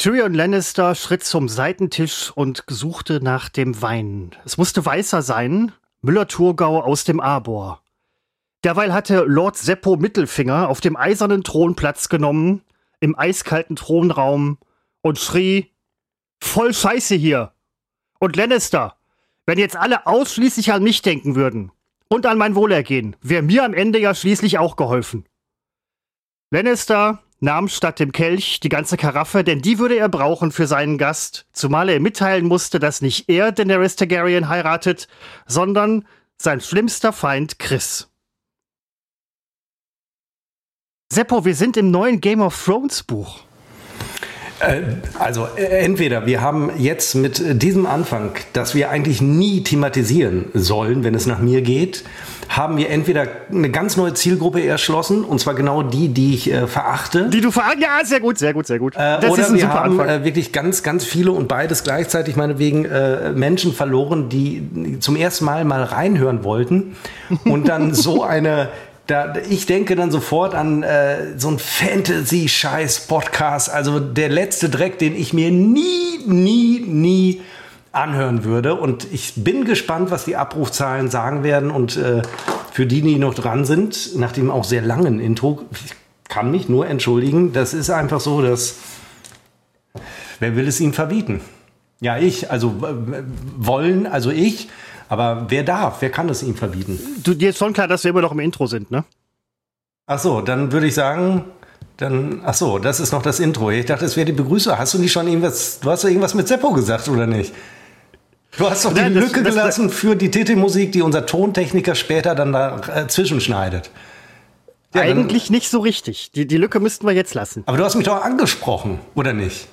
Tyrion Lannister schritt zum Seitentisch und suchte nach dem Wein. Es musste weißer sein, Müller-Thurgau aus dem Arbor. Derweil hatte Lord Seppo Mittelfinger auf dem eisernen Thron Platz genommen, im eiskalten Thronraum, und schrie, voll Scheiße hier. Und Lannister, wenn jetzt alle ausschließlich an mich denken würden und an mein Wohlergehen, wäre mir am Ende ja schließlich auch geholfen. Lannister nahm statt dem Kelch die ganze Karaffe, denn die würde er brauchen für seinen Gast, zumal er mitteilen musste, dass nicht er Daenerys Targaryen heiratet, sondern sein schlimmster Feind Chris. Seppo, wir sind im neuen Game of Thrones Buch. Äh, also äh, entweder wir haben jetzt mit diesem Anfang, dass wir eigentlich nie thematisieren sollen, wenn es nach mir geht, haben wir entweder eine ganz neue Zielgruppe erschlossen, und zwar genau die, die ich äh, verachte. Die du verachtest? Ja, sehr gut, sehr gut, sehr gut. Äh, oder wir haben äh, wirklich ganz, ganz viele und beides gleichzeitig, meinetwegen, äh, Menschen verloren, die zum ersten Mal mal reinhören wollten und dann so eine da, ich denke dann sofort an äh, so ein Fantasy-Scheiß-Podcast, also der letzte Dreck, den ich mir nie, nie, nie anhören würde. Und ich bin gespannt, was die Abrufzahlen sagen werden. Und äh, für die, die noch dran sind, nach dem auch sehr langen Intro, ich kann mich nur entschuldigen. Das ist einfach so, dass wer will es ihnen verbieten? Ja, ich, also wollen, also ich. Aber wer darf? Wer kann es ihm verbieten? Du, dir ist schon klar, dass wir immer noch im Intro sind, ne? Ach so, dann würde ich sagen, dann, ach so, das ist noch das Intro. Ich dachte, das wäre die Begrüßung. Hast du nicht schon irgendwas, du hast doch irgendwas mit Seppo gesagt, oder nicht? Du hast doch die Nein, das, Lücke das, gelassen das, für die Titelmusik, die unser Tontechniker später dann da äh, zwischenschneidet. Ja, Eigentlich dann, nicht so richtig. Die, die Lücke müssten wir jetzt lassen. Aber du hast mich doch angesprochen, oder nicht?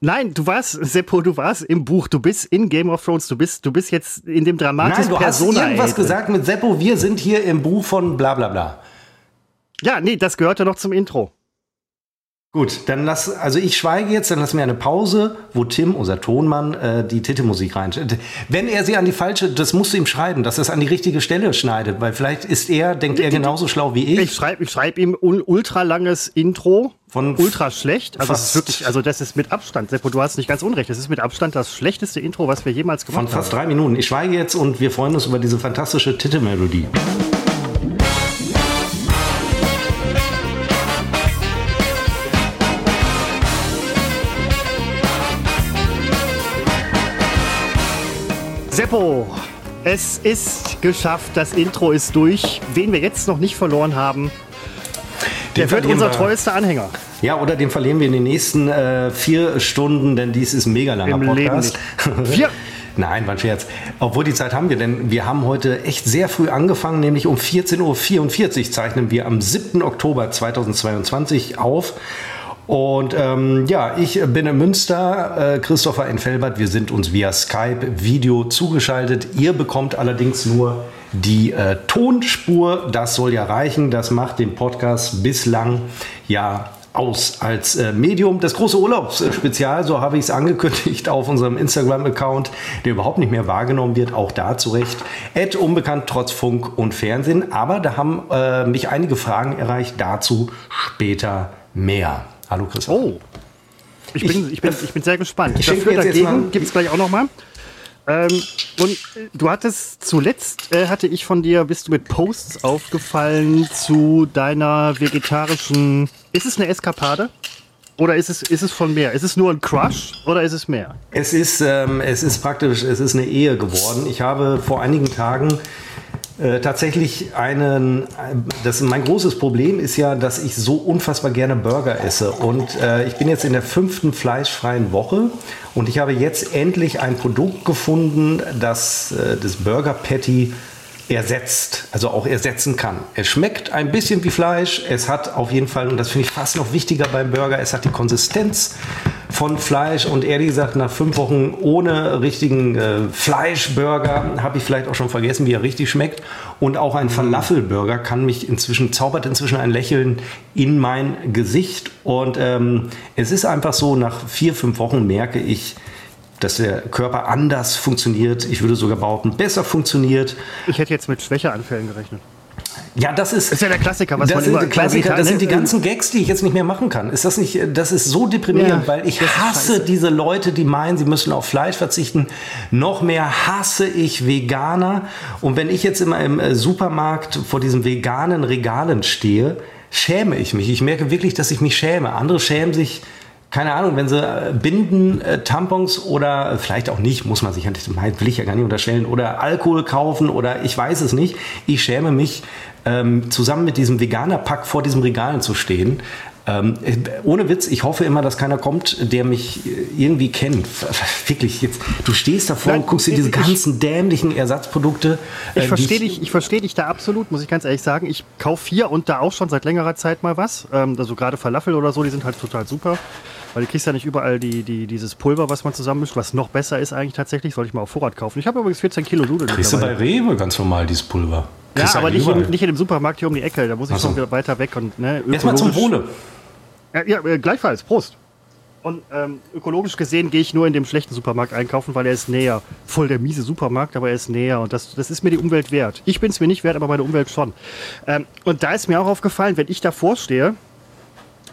Nein, du warst, Seppo, du warst im Buch, du bist in Game of Thrones, du bist, du bist jetzt in dem dramatischen Nein, du hast irgendwas gesagt mit Seppo, wir sind hier im Buch von bla bla bla. Ja, nee, das gehört ja noch zum Intro. Gut, dann lass, also ich schweige jetzt, dann lassen wir eine Pause, wo Tim, unser Tonmann, äh, die Titelmusik reinstellt. Wenn er sie an die falsche, das musst du ihm schreiben, dass er es an die richtige Stelle schneidet, weil vielleicht ist er, denkt er genauso schlau wie ich. Ich schreibe ich schreib ihm un ultra langes Intro, von ultra schlecht. Also das ist wirklich, also das ist mit Abstand, Seppo, du hast nicht ganz unrecht, das ist mit Abstand das schlechteste Intro, was wir jemals gemacht haben. Von fast haben. drei Minuten. Ich schweige jetzt und wir freuen uns über diese fantastische Titelmelodie. Seppo, es ist geschafft, das Intro ist durch. Wen wir jetzt noch nicht verloren haben, der wird unser treuester Anhänger. Ja, oder den verlieren wir in den nächsten äh, vier Stunden, denn dies ist ein mega langer Im Podcast. Vier. Nein, war ein Scherz. Obwohl die Zeit haben wir, denn wir haben heute echt sehr früh angefangen, nämlich um 14.44 Uhr zeichnen wir am 7. Oktober 2022 auf. Und ähm, ja, ich bin in Münster, äh, Christopher in Felbert. Wir sind uns via Skype Video zugeschaltet. Ihr bekommt allerdings nur die äh, Tonspur. Das soll ja reichen. Das macht den Podcast bislang ja aus als äh, Medium. Das große Urlaubsspezial, so habe ich es angekündigt auf unserem Instagram-Account, der überhaupt nicht mehr wahrgenommen wird, auch da zurecht. Ad unbekannt trotz Funk und Fernsehen. Aber da haben äh, mich einige Fragen erreicht, dazu später mehr. Hallo Christoph. Oh. Ich bin, ich, bin, ich bin sehr gespannt. Ich Dafür dagegen gibt es gleich auch noch mal. Ähm, und äh, du hattest zuletzt, äh, hatte ich von dir, bist du mit Posts aufgefallen zu deiner vegetarischen. Ist es eine Eskapade? Oder ist es, ist es von mehr? Ist es nur ein Crush oder ist es mehr? Es ist, ähm, es ist praktisch, es ist eine Ehe geworden. Ich habe vor einigen Tagen äh, tatsächlich einen, das mein großes Problem ist ja, dass ich so unfassbar gerne Burger esse. Und äh, ich bin jetzt in der fünften fleischfreien Woche. Und ich habe jetzt endlich ein Produkt gefunden, das äh, das Burger Patty ersetzt, also auch ersetzen kann. Es schmeckt ein bisschen wie Fleisch, es hat auf jeden Fall, und das finde ich fast noch wichtiger beim Burger, es hat die Konsistenz von Fleisch und ehrlich gesagt, nach fünf Wochen ohne richtigen äh, Fleischburger habe ich vielleicht auch schon vergessen, wie er richtig schmeckt. Und auch ein Falafelburger kann mich inzwischen, zaubert inzwischen ein Lächeln in mein Gesicht. Und ähm, es ist einfach so, nach vier, fünf Wochen merke ich, dass der Körper anders funktioniert. Ich würde sogar behaupten, besser funktioniert. Ich hätte jetzt mit Schwächeanfällen gerechnet. Ja, das ist, Das ist ja der Klassiker, was das man die Klassiker, das sind die ne? ganzen Gags, die ich jetzt nicht mehr machen kann. Ist das nicht, das ist so deprimierend, Ja, weil ich ist hasse diese Leute, die meinen, sie müssen auf Fleisch verzichten. Noch mehr hasse ich Veganer. Und wenn ich jetzt immer im äh, Supermarkt vor diesen veganen Regalen stehe, schäme ich mich. Ich merke wirklich, dass ich mich schäme. Andere schämen sich, keine Ahnung, wenn sie äh, Binden, äh, Tampons oder äh, vielleicht auch nicht, muss man sich ja nicht, will ich ja gar nicht unterstellen, oder Alkohol kaufen oder ich weiß es nicht. Ich schäme mich, ähm, zusammen mit diesem Veganer-Pack vor diesem Regalen zu stehen. Ähm, äh, ohne Witz, ich hoffe immer, dass keiner kommt, der mich irgendwie kennt. Wirklich, jetzt, du stehst davor Nein, und guckst dir diese ich- ganzen dämlichen Ersatzprodukte. äh, Ich verstehe dich, ich verstehe dich da absolut, muss ich ganz ehrlich sagen. Ich kaufe hier und da auch schon seit längerer Zeit mal was. Ähm, also gerade Falafel oder so, die sind halt total super. Weil du kriegst ja nicht überall die, die, dieses Pulver, was man zusammenmischt, was noch besser ist eigentlich tatsächlich. Sollte ich mal auf Vorrat kaufen. Ich habe übrigens 14 Kilo Nudeln. Kriegst du bei. Rewe ganz normal dieses Pulver. Ja, Kriegst du aber eigentlich nicht, überall. nicht in dem Supermarkt hier um die Ecke. Da muss ich so. schon wieder weiter weg. Und, ne, Erstmal zum Wohle. Ja, ja äh, gleichfalls. Prost. Und ähm, ökologisch gesehen gehe ich nur in dem schlechten Supermarkt einkaufen, weil er ist näher. Voll der miese Supermarkt, aber er ist näher. Und das, das ist mir die Umwelt wert. Ich bin es mir nicht wert, aber meine Umwelt schon. Ähm, und da ist mir auch aufgefallen, wenn ich davor stehe,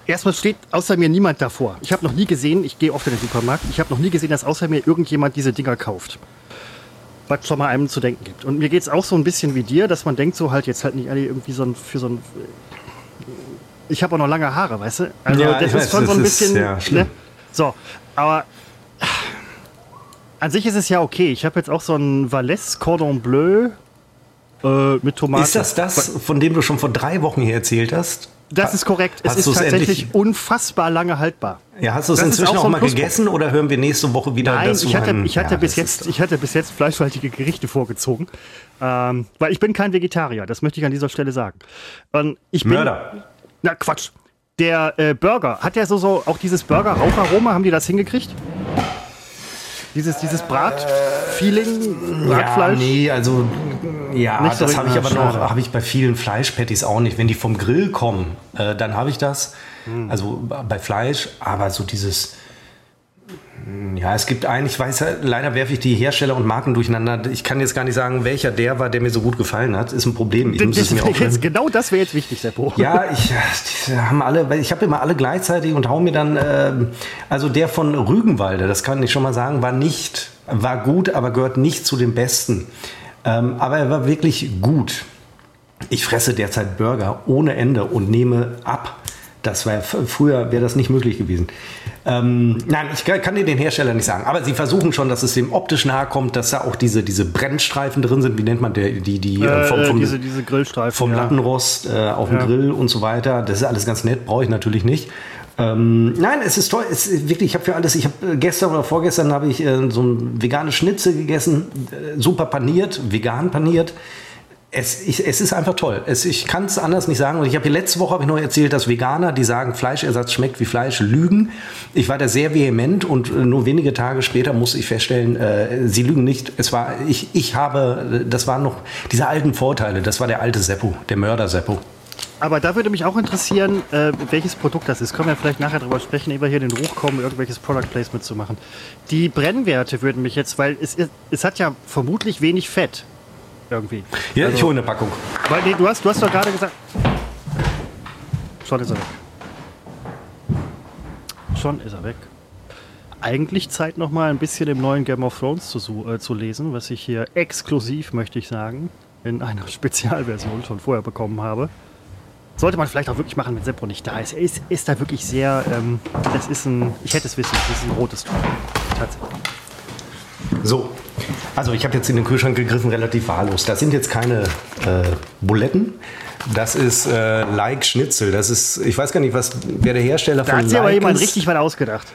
erstmal steht außer mir niemand davor. Ich habe noch nie gesehen, ich gehe oft in den Supermarkt, ich habe noch nie gesehen, dass außer mir irgendjemand diese Dinger kauft. Was schon mal einem zu denken gibt. Und mir geht es auch so ein bisschen wie dir, dass man denkt, so halt jetzt halt nicht alle irgendwie so ein, für so ein ich habe auch noch lange Haare, weißt du? Also Ja, das ist schon so ein das ist, bisschen. ja, ne? So, aber an sich ist es ja okay. Ich habe jetzt auch so ein Valais Cordon Bleu äh, mit Tomaten. Ist das das, von dem du schon vor drei Wochen hier erzählt hast? Das ist korrekt. Es Hast ist tatsächlich endlich- unfassbar lange haltbar. Ja, hast du es inzwischen auch so mal Pluspunkt. gegessen oder hören wir nächste Woche wieder, Nein, dass du ich hatte, ich, hatte Ja, bis jetzt, ich hatte bis jetzt fleischhaltige Gerichte vorgezogen. Ähm, weil ich bin kein Vegetarier, das möchte ich an dieser Stelle sagen. Und ich bin, Mörder. Na Quatsch. Der äh, Burger, hat der so, so auch dieses Burger-Raucharoma, haben die das hingekriegt? Dieses, dieses Brat-Feeling, Ja, Bratfleisch? nee, also ja, Nicht so das habe ich aber noch, habe ich bei vielen Fleischpatties auch nicht. Wenn die vom Grill kommen, äh, dann habe ich das. Hm. Also bei Fleisch, aber so dieses ja, es gibt einen, ich weiß ja, leider werfe ich die Hersteller und Marken durcheinander. Ich kann jetzt gar nicht sagen, welcher der war, der mir so gut gefallen hat. Ist ein Problem. Ich muss es Das, mir das, aufschreiben. jetzt, genau das wäre jetzt wichtig, Seppo. Ja, ich ja, die haben alle, ich habe immer alle gleichzeitig und hau mir dann, ähm, also der von Rügenwalde, das kann ich schon mal sagen, war nicht, war gut, aber gehört nicht zu den besten. Ähm, aber er war wirklich gut. Ich fresse derzeit Burger ohne Ende und nehme ab. Das war früher wäre das nicht möglich gewesen. Ähm, nein, ich kann, dir den Hersteller nicht sagen. Aber sie versuchen schon, dass es dem optisch nahe kommt, dass da auch diese, diese Brennstreifen drin sind. Wie nennt man der, die, die Äh, vom, vom, diese, diese Grillstreifen. vom ja. Lattenrost äh, auf dem Ja. Grill und so weiter. Das ist alles ganz nett, brauche ich natürlich nicht. Ähm, nein, es ist toll. Es ist wirklich, ich habe für alles. Ich habe äh, gestern oder vorgestern habe ich äh, so ein veganes Schnitzel gegessen, äh, super paniert, vegan paniert. Es, ich, es ist einfach toll. Es, ich kann es anders nicht sagen. Und ich habe hier letzte Woche habe ich noch erzählt, dass Veganer, die sagen, Fleischersatz schmeckt wie Fleisch, lügen. Ich war da sehr vehement und äh, nur wenige Tage später musste ich feststellen, äh, sie lügen nicht. Es war, ich, ich habe, das waren noch diese alten Vorteile. Das war der alte Seppo, der Mörder Seppo. Aber da würde mich auch interessieren, äh, welches Produkt das ist. Können wir vielleicht nachher drüber sprechen, ehe wir hier den Ruch kommen, irgendwelches Product Placement zu machen. Die Brennwerte würden mich jetzt, weil es, es hat ja vermutlich wenig Fett. Irgendwie. Ja, Also- ich hole eine Packung. Weil, nee, du, hast, du hast doch gerade gesagt. Schon ist er weg. Schon ist er weg. Eigentlich Zeit noch mal ein bisschen im neuen Game of Thrones zu, äh, zu lesen, was ich hier exklusiv, möchte ich sagen, in einer Spezialversion schon vorher bekommen habe. Sollte man vielleicht auch wirklich machen, wenn Seppo nicht da ist. Er ist, ist da wirklich sehr. Ähm, das ist ein. Ich hätte es wissen, das ist ein rotes Tuch. Tatsächlich. So, also ich habe jetzt in den Kühlschrank gegriffen, relativ wahllos. Das sind jetzt keine äh, Buletten. Das ist äh, Like Schnitzel. Das ist, ich weiß gar nicht, was wer der Hersteller Da von hat sich aber jemand ist. richtig was ausgedacht.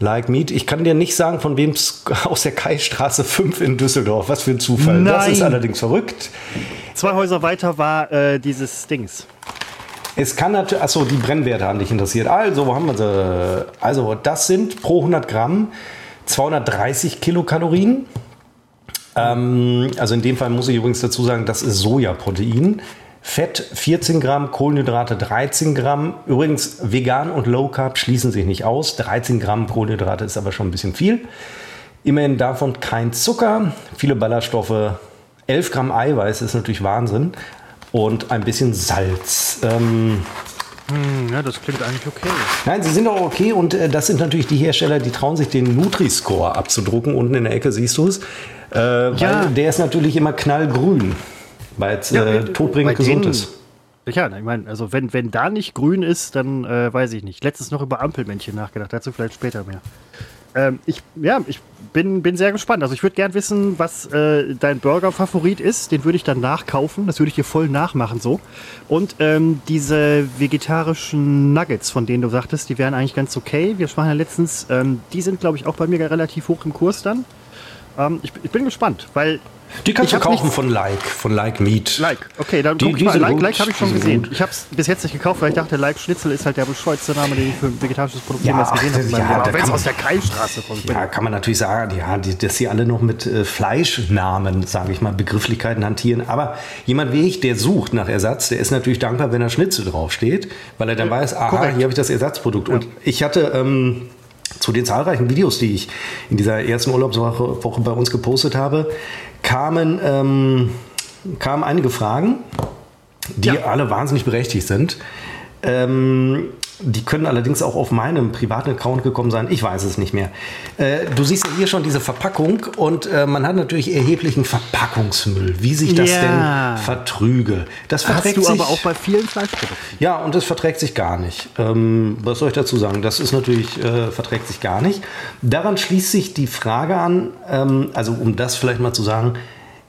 Like Meat. Ich kann dir nicht sagen, von wem es aus der Kaistraße 5 in Düsseldorf. Was für ein Zufall. Das Nein. ist allerdings verrückt. Zwei Häuser weiter war äh, dieses Dings. Es kann natürlich, achso, die Brennwerte haben dich interessiert. Also, wo haben wir sie? Also, das sind pro 100 Gramm 230 Kilokalorien. Ähm, also in dem Fall muss ich übrigens dazu sagen, das ist Sojaprotein. Fett 14 Gramm, Kohlenhydrate 13 Gramm. Übrigens, vegan und Low Carb schließen sich nicht aus. 13 Gramm Kohlenhydrate ist aber schon ein bisschen viel. Immerhin davon kein Zucker, viele Ballaststoffe, 11 Gramm Eiweiß ist natürlich Wahnsinn. und ein bisschen Salz. Ähm, hm, ja, das klingt eigentlich okay. Nein, sie sind auch okay und äh, das sind natürlich die Hersteller, die trauen sich den Nutri-Score abzudrucken. Unten in der Ecke siehst du es. Äh, ja. Der ist natürlich immer knallgrün, weil es ja, äh, todbringend gesund ist. Ja, ich meine, also wenn, wenn da nicht grün ist, dann äh, weiß ich nicht. Letztens noch über Ampelmännchen nachgedacht, dazu vielleicht später mehr. Ähm, ich, ja, ich bin, bin sehr gespannt. Also ich würde gern wissen, was äh, dein Burger-Favorit ist. Den würde ich dann nachkaufen. Das würde ich dir voll nachmachen so. Und ähm, diese vegetarischen Nuggets, von denen du sagtest, die wären eigentlich ganz okay. Wir sprachen ja letztens, ähm, die sind, glaube ich, auch bei mir relativ hoch im Kurs dann. Ähm, ich, ich, bin gespannt, weil die kannst du kaufen von Like, von Like Meat. Like, okay, dann die, guck ich mal. Like, like habe ich schon gesehen. Gut. Ich habe es bis jetzt nicht gekauft, weil ich dachte, Like Schnitzel ist halt der bescheuerste Name, den ich für ein vegetarisches Produkt jemals ja, gesehen habe. Ja, wenn es aus der Keilstraße kommt. Ja, kann man natürlich sagen, ja, die, dass sie alle noch mit äh, Fleischnamen, sage ich mal, Begrifflichkeiten hantieren. Aber jemand wie ich, der sucht nach Ersatz, der ist natürlich dankbar, wenn da Schnitzel draufsteht, weil er dann ja, weiß, aha, korrekt. hier habe ich das Ersatzprodukt. Und ich hatte... Ähm, zu den zahlreichen Videos, die ich in dieser ersten Urlaubswoche Woche bei uns gepostet habe, kamen, ähm, kamen einige Fragen, die ja. alle wahnsinnig berechtigt sind. Ähm, die können allerdings auch auf meinem privaten Account gekommen sein. Ich weiß es nicht mehr. Äh, du siehst ja hier schon diese Verpackung und äh, man hat natürlich erheblichen Verpackungsmüll. Wie sich das ja. denn vertrüge. Das verträgt Hast du sich, aber auch bei vielen Fleischprodukten. Ja, und das verträgt sich gar nicht. Ähm, was soll ich dazu sagen? Das ist natürlich, äh, verträgt sich gar nicht. Daran schließt sich die Frage an, ähm, also um das vielleicht mal zu sagen,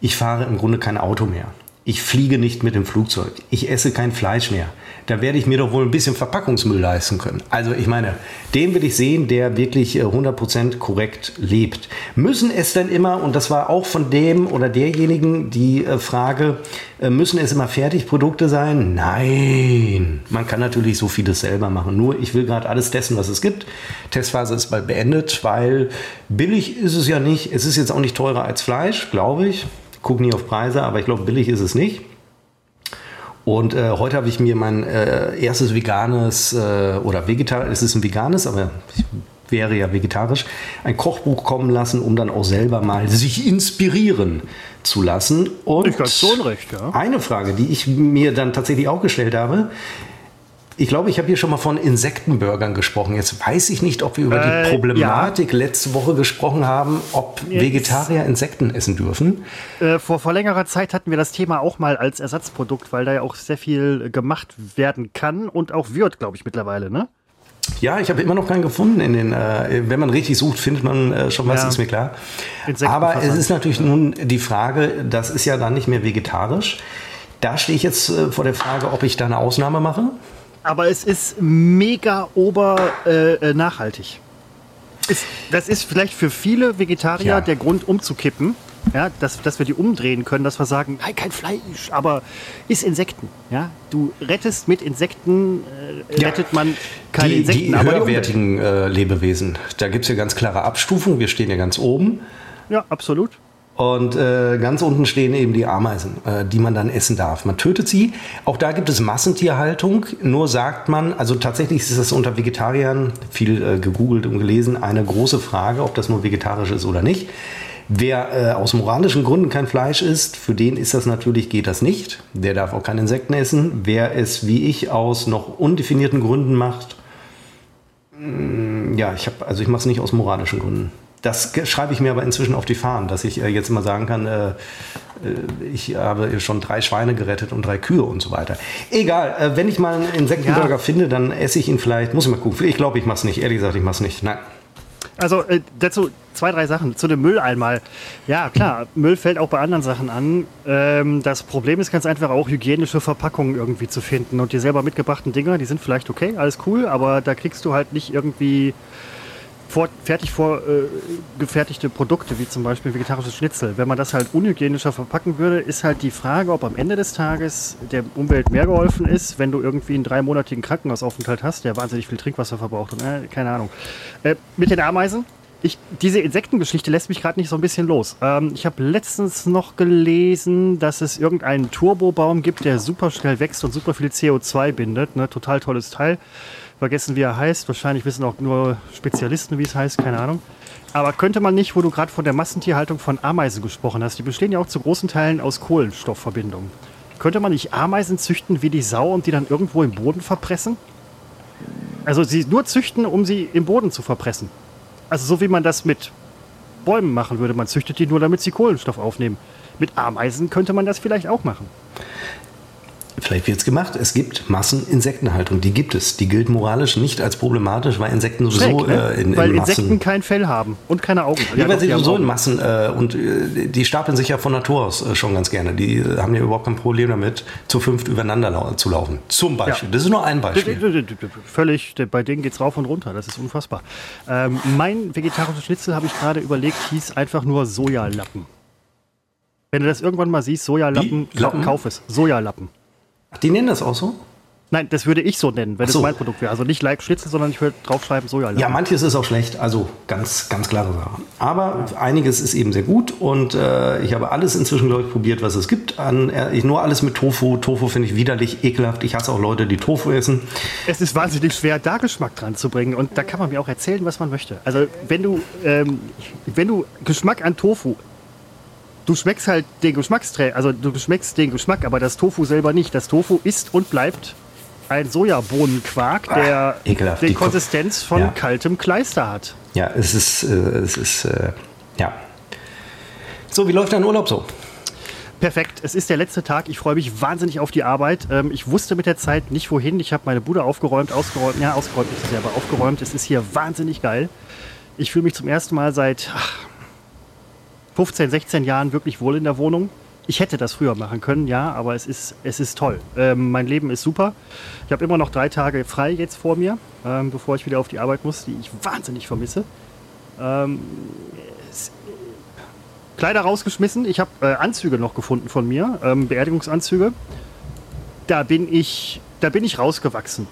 ich fahre im Grunde kein Auto mehr. Ich fliege nicht mit dem Flugzeug. Ich esse kein Fleisch mehr da werde ich mir doch wohl ein bisschen Verpackungsmüll leisten können. Also ich meine, den will ich sehen, der wirklich 100% äh, korrekt lebt. Müssen es denn immer, und das war auch von dem oder derjenigen die äh, Frage, äh, müssen es immer Fertigprodukte sein? Nein, man kann natürlich so vieles selber machen. Nur ich will gerade alles testen, was es gibt. Testphase ist bald beendet, weil billig ist es ja nicht. Es ist jetzt auch nicht teurer als Fleisch, glaube ich. Gucke nie auf Preise, aber ich glaube, billig ist es nicht. Und äh, heute habe ich mir mein äh, erstes veganes äh, oder vegetarisch, es ist ein veganes, aber ich wäre ja vegetarisch, ein Kochbuch kommen lassen, um dann auch selber mal sich inspirieren zu lassen. Und ich ganz so unrecht, ja. Eine Frage, die ich mir dann tatsächlich auch gestellt habe, ich glaube, ich habe hier schon mal von Insektenburgern gesprochen. Jetzt weiß ich nicht, ob wir über äh, die Problematik ja. letzte Woche gesprochen haben, ob Jetzt, Vegetarier Insekten essen dürfen. Äh, vor, vor längerer Zeit hatten wir das Thema auch mal als Ersatzprodukt, weil da ja auch sehr viel gemacht werden kann und auch wird, glaube ich, mittlerweile, ne? Ja, ich habe immer noch keinen gefunden. In den, äh, wenn man richtig sucht, findet man äh, schon was, ja. ist mir klar. Aber es ist natürlich nun die Frage, das ist ja dann nicht mehr vegetarisch. Da stehe ich jetzt äh, vor der Frage, ob ich da eine Ausnahme mache aber es ist mega ober äh, äh, nachhaltig. Ist, das ist vielleicht für viele Vegetarier ja. der Grund umzukippen, ja, dass, dass wir die umdrehen können, dass wir sagen, nein, kein Fleisch, aber ist Insekten. Ja? Du rettest mit Insekten, äh, ja. rettet man keine die, Insekten. Die aber höherwertigen äh, Lebewesen, da gibt es ja ganz klare Abstufungen, wir stehen ja ganz oben. Ja, absolut. Und äh, ganz unten stehen eben die Ameisen, äh, die man dann essen darf. Man tötet sie. Auch da gibt es Massentierhaltung. Nur sagt man, also tatsächlich ist das unter Vegetariern viel äh, gegoogelt und gelesen, eine große Frage, ob das nur vegetarisch ist oder nicht. Wer äh, aus moralischen Gründen kein Fleisch isst, für den ist das natürlich, geht das nicht. Der darf auch keine Insekten essen. Wer es wie ich aus noch undefinierten Gründen macht, mh, mm, ja, ich habe, also ich mache es nicht aus moralischen Gründen. Das schreibe ich mir aber inzwischen auf die Fahnen, dass ich äh, jetzt immer sagen kann, äh, äh, ich habe schon drei Schweine gerettet und drei Kühe und so weiter. Egal, wenn ich mal einen Insektenburger ja. finde, dann esse ich ihn vielleicht. Muss ich mal gucken. Ich glaube, ich mache es nicht. Ehrlich gesagt, ich mache es nicht. Nein. Also dazu zwei, drei Sachen. Zu dem Müll einmal. Ja, klar, Müll fällt auch bei anderen Sachen an. Ähm, das Problem ist ganz einfach auch, hygienische Verpackungen irgendwie zu finden. Und die selber mitgebrachten Dinger, die sind vielleicht okay, alles cool, aber da kriegst du halt nicht irgendwie vor, fertig vorgefertigte äh, Produkte, wie zum Beispiel vegetarisches Schnitzel, wenn man das halt unhygienischer verpacken würde, ist halt die Frage, ob am Ende des Tages der Umwelt mehr geholfen ist, wenn du irgendwie einen dreimonatigen Krankenhausaufenthalt hast, der wahnsinnig viel Trinkwasser verbraucht und äh, keine Ahnung. Äh, mit den Ameisen, ich, diese Insektengeschichte lässt mich gerade nicht so ein bisschen los. Ähm, ich habe letztens noch gelesen, dass es irgendeinen Turbobaum gibt, der super schnell wächst und super viel CO2 bindet. Ne? Total tolles Teil vergessen, wie er heißt. Wahrscheinlich wissen auch nur Spezialisten, wie es heißt, keine Ahnung. Aber könnte man nicht, wo du gerade von der Massentierhaltung von Ameisen gesprochen hast, die bestehen ja auch zu großen Teilen aus Kohlenstoffverbindungen. könnte man nicht Ameisen züchten wie die Sau und die dann irgendwo im Boden verpressen? Also sie nur züchten, um sie im Boden zu verpressen. Also so wie man das mit Bäumen machen würde. Man züchtet die nur, damit sie Kohlenstoff aufnehmen. Mit Ameisen könnte man das vielleicht auch machen. Vielleicht wird es gemacht. Es gibt Masseninsektenhaltung. Die gibt es. Die gilt moralisch nicht als problematisch, weil Insekten sowieso Schräg, ne? äh, in, Weil in Massen. Insekten kein Fell haben und keine Augen. Ja, weil doch, sie sowieso in. Massen äh, und äh, die stapeln sich ja von Natur aus äh, schon ganz gerne. Die äh, haben ja überhaupt kein Problem damit, zu fünft übereinander lau zu laufen. Zum Beispiel. Ja. Das ist nur ein Beispiel. Völlig, bei denen geht's rauf und runter. Das ist unfassbar. Ähm, mein vegetarisches Schnitzel, habe ich gerade überlegt, hieß einfach nur Sojalappen. Wenn du das irgendwann mal siehst, Sojalappen, kauf es. Sojalappen. Die nennen das auch so? Nein, das würde ich so nennen, wenn Ach so. es mein Produkt wäre. Also nicht Like Schnitzel, sondern ich würde draufschreiben Sojalappen. Ja, manches ist auch schlecht, also ganz, ganz klare Sache. Aber einiges ist eben sehr gut und äh, ich habe alles inzwischen, glaube ich, probiert, was es gibt. An, äh, nur alles mit Tofu. Tofu finde ich widerlich, ekelhaft. Ich hasse auch Leute, die Tofu essen. Es ist wahnsinnig schwer, da Geschmack dran zu bringen. Und da kann man mir auch erzählen, was man möchte. Also, wenn du, ähm, wenn du Geschmack an Tofu, du schmeckst halt den Geschmacksträger, also du schmeckst den Geschmack, aber das Tofu selber nicht. Das Tofu ist und bleibt ein Sojabohnenquark, der Ah, ekelhaft. die Die Ko- Konsistenz von Ja. kaltem Kleister hat. Ja, es ist, äh, es ist, äh, ja. So, wie läuft dein Urlaub so? Perfekt, es ist der letzte Tag. Ich freue mich wahnsinnig auf die Arbeit. Ähm, ich wusste mit der Zeit nicht wohin. Ich habe meine Bude aufgeräumt, ausgeräumt. Ja, ausgeräumt ist es ja, aber aufgeräumt. Es ist hier wahnsinnig geil. Ich fühle mich zum ersten Mal seit ach, 15, 16 Jahren wirklich wohl in der Wohnung. Ich hätte das früher machen können, ja, aber es ist, es ist toll. Ähm, mein Leben ist super. Ich habe immer noch drei Tage frei jetzt vor mir, ähm, bevor ich wieder auf die Arbeit muss, die ich wahnsinnig vermisse. Ähm, es, Kleider rausgeschmissen. Ich habe äh, Anzüge noch gefunden von mir, ähm, Beerdigungsanzüge. Da bin ich, da bin ich rausgewachsen.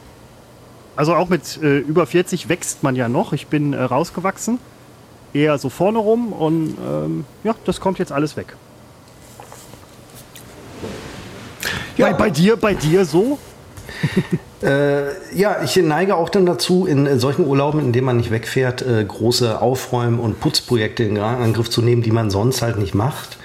Also auch mit äh, über 40 wächst man ja noch. Ich bin äh, rausgewachsen, eher so vorne rum und ähm, ja, das kommt jetzt alles weg. Ja. Bei, bei dir, bei dir so? Äh, ja, ich neige auch dann dazu, in solchen Urlauben, in denen man nicht wegfährt, äh, große Aufräumen- und Putzprojekte in Angriff zu nehmen, die man sonst halt nicht macht.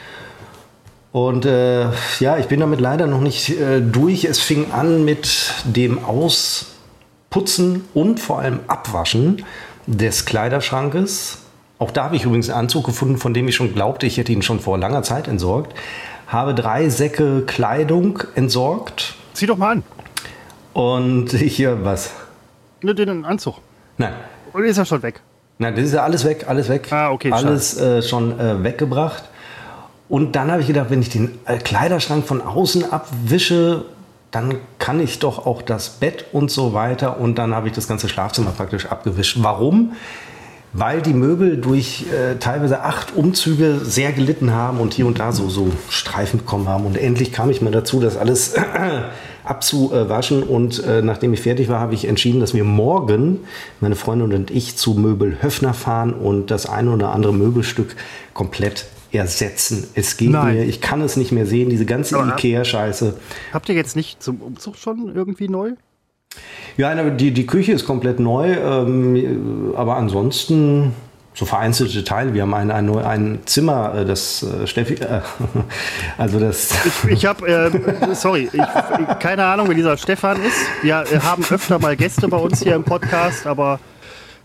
Und äh, ja, ich bin damit leider noch nicht äh, durch. Es fing an mit dem Ausputzen und vor allem Abwaschen des Kleiderschrankes. Auch da habe ich übrigens einen Anzug gefunden, von dem ich schon glaubte, ich hätte ihn schon vor langer Zeit entsorgt. Habe drei Säcke Kleidung entsorgt. Zieh doch mal an. Und hier was? Ne, den Anzug. Nein. Oder ist er schon weg? Nein, das ist ja alles weg, alles weg. Ah, okay, Alles äh, schon äh, weggebracht. Und dann habe ich gedacht, wenn ich den äh, Kleiderschrank von außen abwische, dann kann ich doch auch das Bett und so weiter. Und dann habe ich das ganze Schlafzimmer praktisch abgewischt. Warum? Weil die Möbel durch äh, teilweise acht Umzüge sehr gelitten haben und hier und da so, so Streifen bekommen haben. Und endlich kam ich mal dazu, das alles abzuwaschen. Und äh, nachdem ich fertig war, habe ich entschieden, dass wir morgen, meine Freundin und ich, zu Möbel Höfner fahren und das eine oder andere Möbelstück komplett ersetzen. Es geht Nein. mir, ich kann es nicht mehr sehen, diese ganze Ikea-Scheiße. Habt ihr jetzt nicht zum Umzug schon irgendwie neu? Ja, die, die Küche ist komplett neu, ähm, aber ansonsten so vereinzelte Teile. Wir haben ein, ein, ein Zimmer, äh, das äh, Steffi, äh, also das, Ich habe, äh, sorry, ich, keine Ahnung, wer dieser Stefan ist. Wir haben öfter mal Gäste bei uns hier im Podcast, aber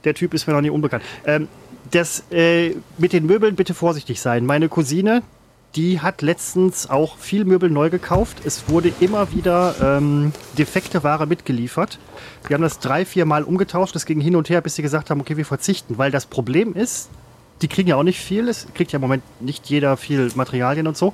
der Typ ist mir noch nie unbekannt. Ähm, das äh, mit den Möbeln bitte vorsichtig sein. Meine Cousine, die hat letztens auch viel Möbel neu gekauft. Es wurde immer wieder ähm, defekte Ware mitgeliefert. Wir haben das drei, vier Mal umgetauscht. Es ging hin und her, bis sie gesagt haben, okay, wir verzichten. Weil das Problem ist, die kriegen ja auch nicht viel. Es kriegt ja im Moment nicht jeder viel Materialien und so.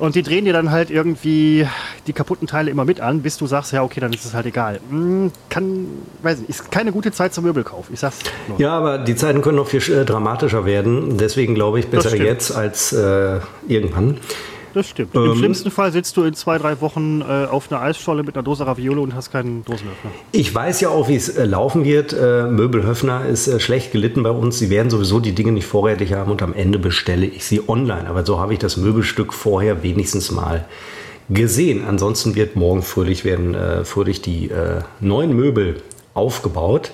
Und die drehen dir dann halt irgendwie die kaputten Teile immer mit an, bis du sagst, ja, okay, dann ist es halt egal. Hm, kann, weiß nicht, ist keine gute Zeit zum Möbelkauf. Ich sag's nur. ja, aber die Zeiten können noch viel äh, dramatischer werden. Deswegen glaube ich, besser jetzt als äh, irgendwann. Das stimmt. Ähm, Im schlimmsten Fall sitzt du in zwei, drei Wochen äh, auf einer Eisscholle mit einer Dose Ravioli und hast keinen Dosenöffner. Ich weiß ja auch, wie es äh, laufen wird. Äh, Möbelhöfner ist äh, schlecht gelitten bei uns. Sie werden sowieso die Dinge nicht vorrätig haben und am Ende bestelle ich sie online. Aber so habe ich das Möbelstück vorher wenigstens mal gesehen. Ansonsten wird morgen fröhlich werden äh, fröhlich die äh, neuen Möbel aufgebaut.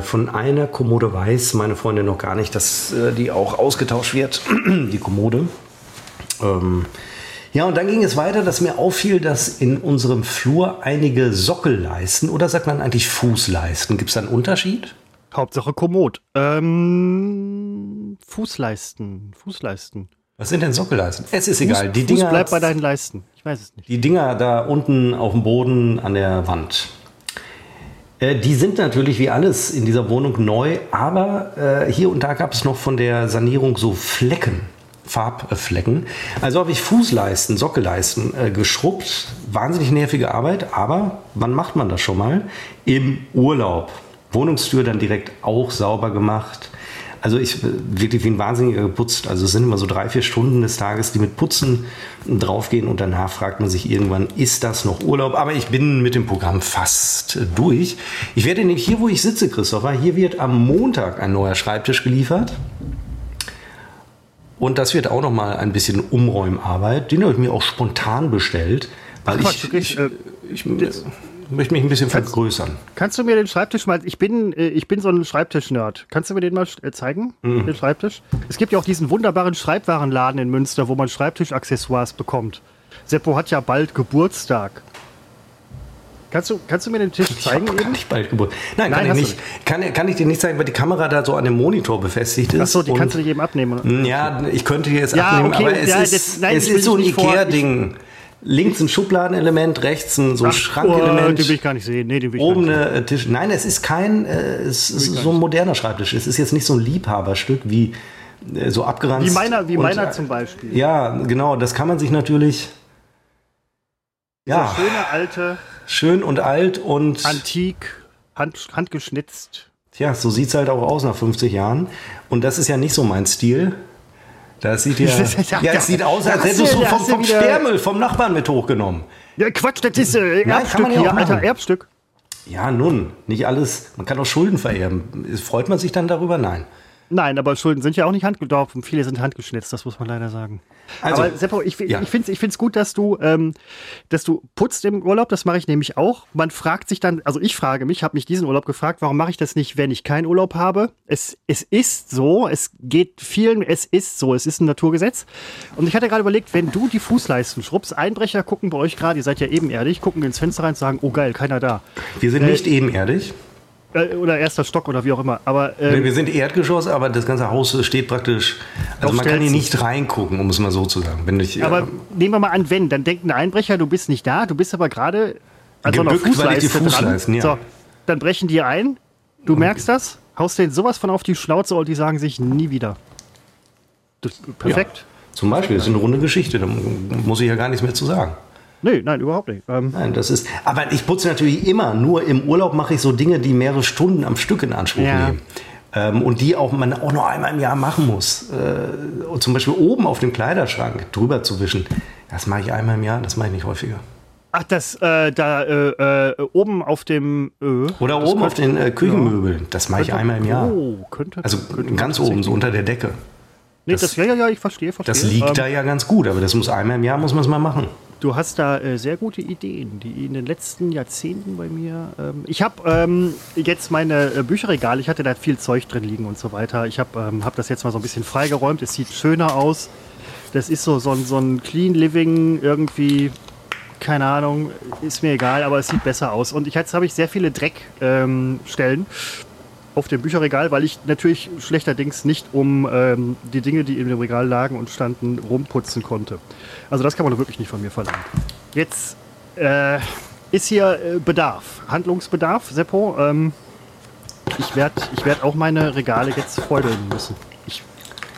Von einer Kommode weiß meine Freundin noch gar nicht, dass die auch ausgetauscht wird, die Kommode. Ähm, Ja, und dann ging es weiter, dass mir auffiel, dass in unserem Flur einige Sockelleisten oder sagt man eigentlich Fußleisten? Gibt es da einen Unterschied? Hauptsache Kommod. Ähm, Fußleisten. Fußleisten. Was sind denn Sockelleisten? Es ist egal. Die Fuß Dinger, bleibt bei deinen Leisten. Ich weiß es nicht. die Dinger da unten auf dem Boden an der Wand. Äh, Die sind natürlich wie alles in dieser Wohnung neu, aber äh, hier und da gab es noch von der Sanierung so Flecken, Farbflecken. Also habe ich Fußleisten, Sockelleisten äh, geschrubbt. Wahnsinnig nervige Arbeit, aber wann macht man das schon mal? Im Urlaub. Wohnungstür dann direkt auch sauber gemacht. Also ich äh, wirklich wie ein Wahnsinniger geputzt. Also es sind immer so drei, vier Stunden des Tages, die mit Putzen draufgehen und danach fragt man sich irgendwann, ist das noch Urlaub? Aber ich bin mit dem Programm fast äh, durch. Ich werde nämlich hier, wo ich sitze, Christopher, hier wird am Montag ein neuer Schreibtisch geliefert. Und das wird auch noch mal ein bisschen Umräumarbeit. Den habe ich mir auch spontan bestellt, weil Quatsch, ich, ich, äh, ich, möchte mich ein bisschen vergrößern. Kannst du mir den Schreibtisch mal, ich bin, äh, ich bin so ein Schreibtisch-Nerd. Kannst du mir den mal äh, zeigen? Mhm. Den Schreibtisch? Es gibt ja auch diesen wunderbaren Schreibwarenladen in Münster, wo man Schreibtischaccessoires bekommt. Seppo hat ja bald Geburtstag. Kannst du, kannst du mir den Tisch Ich zeigen gar eben? nicht bald Geburt. Nein, Nein, kann ich nicht. Kann, kann ich dir nicht zeigen, weil die Kamera da so an dem Monitor befestigt ist. Achso, die und- kannst du nicht eben abnehmen. oder? Ja, ich könnte hier jetzt Ja, abnehmen, okay, aber es ja, ist, das- nein, es ich ist so ein Ikea-Ding. Links ein Schubladenelement, rechts ein so ein Schrankelement. Oh, den will ich gar nicht sehen. Nee, den will ich Oben eine Tisch. Nein, es ist kein, äh, es ist so ein moderner Schreibtisch. Es ist jetzt nicht so ein Liebhaberstück wie äh, so abgeranzt. Wie meiner, wie und, meiner äh, zum Beispiel. Ja, genau. Das kann man sich natürlich. Ja, Dieser schöne alte, schön und alt und antik, hand, handgeschnitzt. Tja, so sieht's halt auch aus nach 50 Jahren. Und das ist ja nicht so mein Stil. Das sieht ja, Ja, ja, es sieht aus, als hättest du- da vom, vom Sperrmüll vom Nachbarn mit hochgenommen. Ja, Quatsch, das ist äh, Erbstück man ja hier, alter. Erbstück. Ja, nun, nicht alles. Man kann auch Schulden vererben. Freut man sich dann darüber? Nein. Nein, aber Schulden sind ja auch nicht handgedorfen. Viele sind handgeschnitzt, das muss man leider sagen. Also, aber Seppo, ich, ja. ich finde es gut, dass du, ähm, dass du putzt im Urlaub. Das mache ich nämlich auch. Man fragt sich dann, also ich frage mich, habe mich diesen Urlaub gefragt, warum mache ich das nicht, wenn ich keinen Urlaub habe? Es, es ist so, es geht vielen, es ist so, es ist ein Naturgesetz. Und ich hatte gerade überlegt, wenn du die Fußleisten schrubbst, Einbrecher gucken bei euch gerade, ihr seid ja ebenerdig, gucken ins Fenster rein und sagen, oh geil, keiner da. Wir sind Äh, nicht ebenerdig. Äh, oder erster Stock oder wie auch immer. Aber ähm, Wir sind Erdgeschoss, aber das ganze Haus steht praktisch. Also man kann hier nicht reingucken, um es mal so zu sagen. Wenn ich, Aber äh, nehmen wir mal an, wenn, dann denkt ein Einbrecher, du bist nicht da, du bist aber gerade an so einer die Fußleiste dran. Fußleisten, ja. So, dann brechen die ein, du merkst das, haust denen sowas von auf die Schnauze und die sagen sich nie wieder. Das, perfekt. zum Beispiel, das ist eine runde Geschichte, da muss ich ja gar nichts mehr zu sagen. Nee, nein, überhaupt nicht. Ähm, Nein, das ist. Aber ich putze natürlich immer. Nur im Urlaub mache ich so Dinge, die mehrere Stunden am Stück in Anspruch Ja. nehmen. Ähm, und die auch man auch nur einmal im Jahr machen muss. Äh, und zum Beispiel oben auf dem Kleiderschrank drüber zu wischen. Das mache ich einmal im Jahr, das mache ich nicht häufiger. ach, das äh, da äh, äh, oben auf dem Ö. Oder das oben auf den äh, Küchenmöbeln. Das mache ich einmal im Jahr. Oh, könnte. Also könnte ganz oben, so unter der Decke. Nee, das, das- ja, ja, ja, ich verstehe, verstehe. Das liegt Ähm, da ja ganz gut, aber das muss einmal im Jahr muss man es mal machen. Du hast da äh, sehr gute Ideen, die in den letzten Jahrzehnten bei mir. Ähm, ich habe ähm, jetzt meine äh, Bücherregale, ich hatte da viel Zeug drin liegen und so weiter. Ich habe ähm, hab das jetzt mal so ein bisschen freigeräumt. Es sieht schöner aus. Das ist so, so, ein- so ein Clean Living irgendwie. Keine Ahnung, ist mir egal, aber es sieht besser aus. Und ich, jetzt habe ich sehr viele Dreckstellen ähm, auf dem Bücherregal, weil ich natürlich schlechterdings nicht um ähm, die Dinge, die in dem Regal lagen und standen, rumputzen konnte. Also das kann man wirklich nicht von mir verlangen. Jetzt äh, ist hier äh, Bedarf, Handlungsbedarf, Seppo. Ähm, ich werde ich werd auch meine Regale jetzt feudeln müssen. Ich,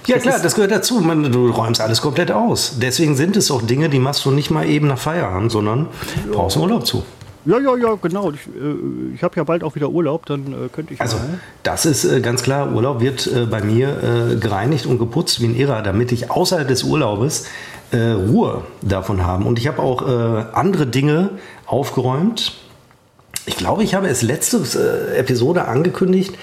Ja Das klar, das gehört dazu. Man, du räumst alles komplett aus. Deswegen sind es auch Dinge, die machst du nicht mal eben nach Feierabend, sondern brauchst einen Urlaub zu. Ja, ja, ja, genau. Ich, äh, ich habe ja bald auch wieder Urlaub, dann äh, könnte ich Also mal. das ist äh, ganz klar, Urlaub wird äh, bei mir äh, gereinigt und geputzt wie ein Irrer, damit ich außerhalb des Urlaubes äh, Ruhe davon habe. Und ich habe auch andere Dinge aufgeräumt. Ich glaube, ich habe es letzte Episode angekündigt.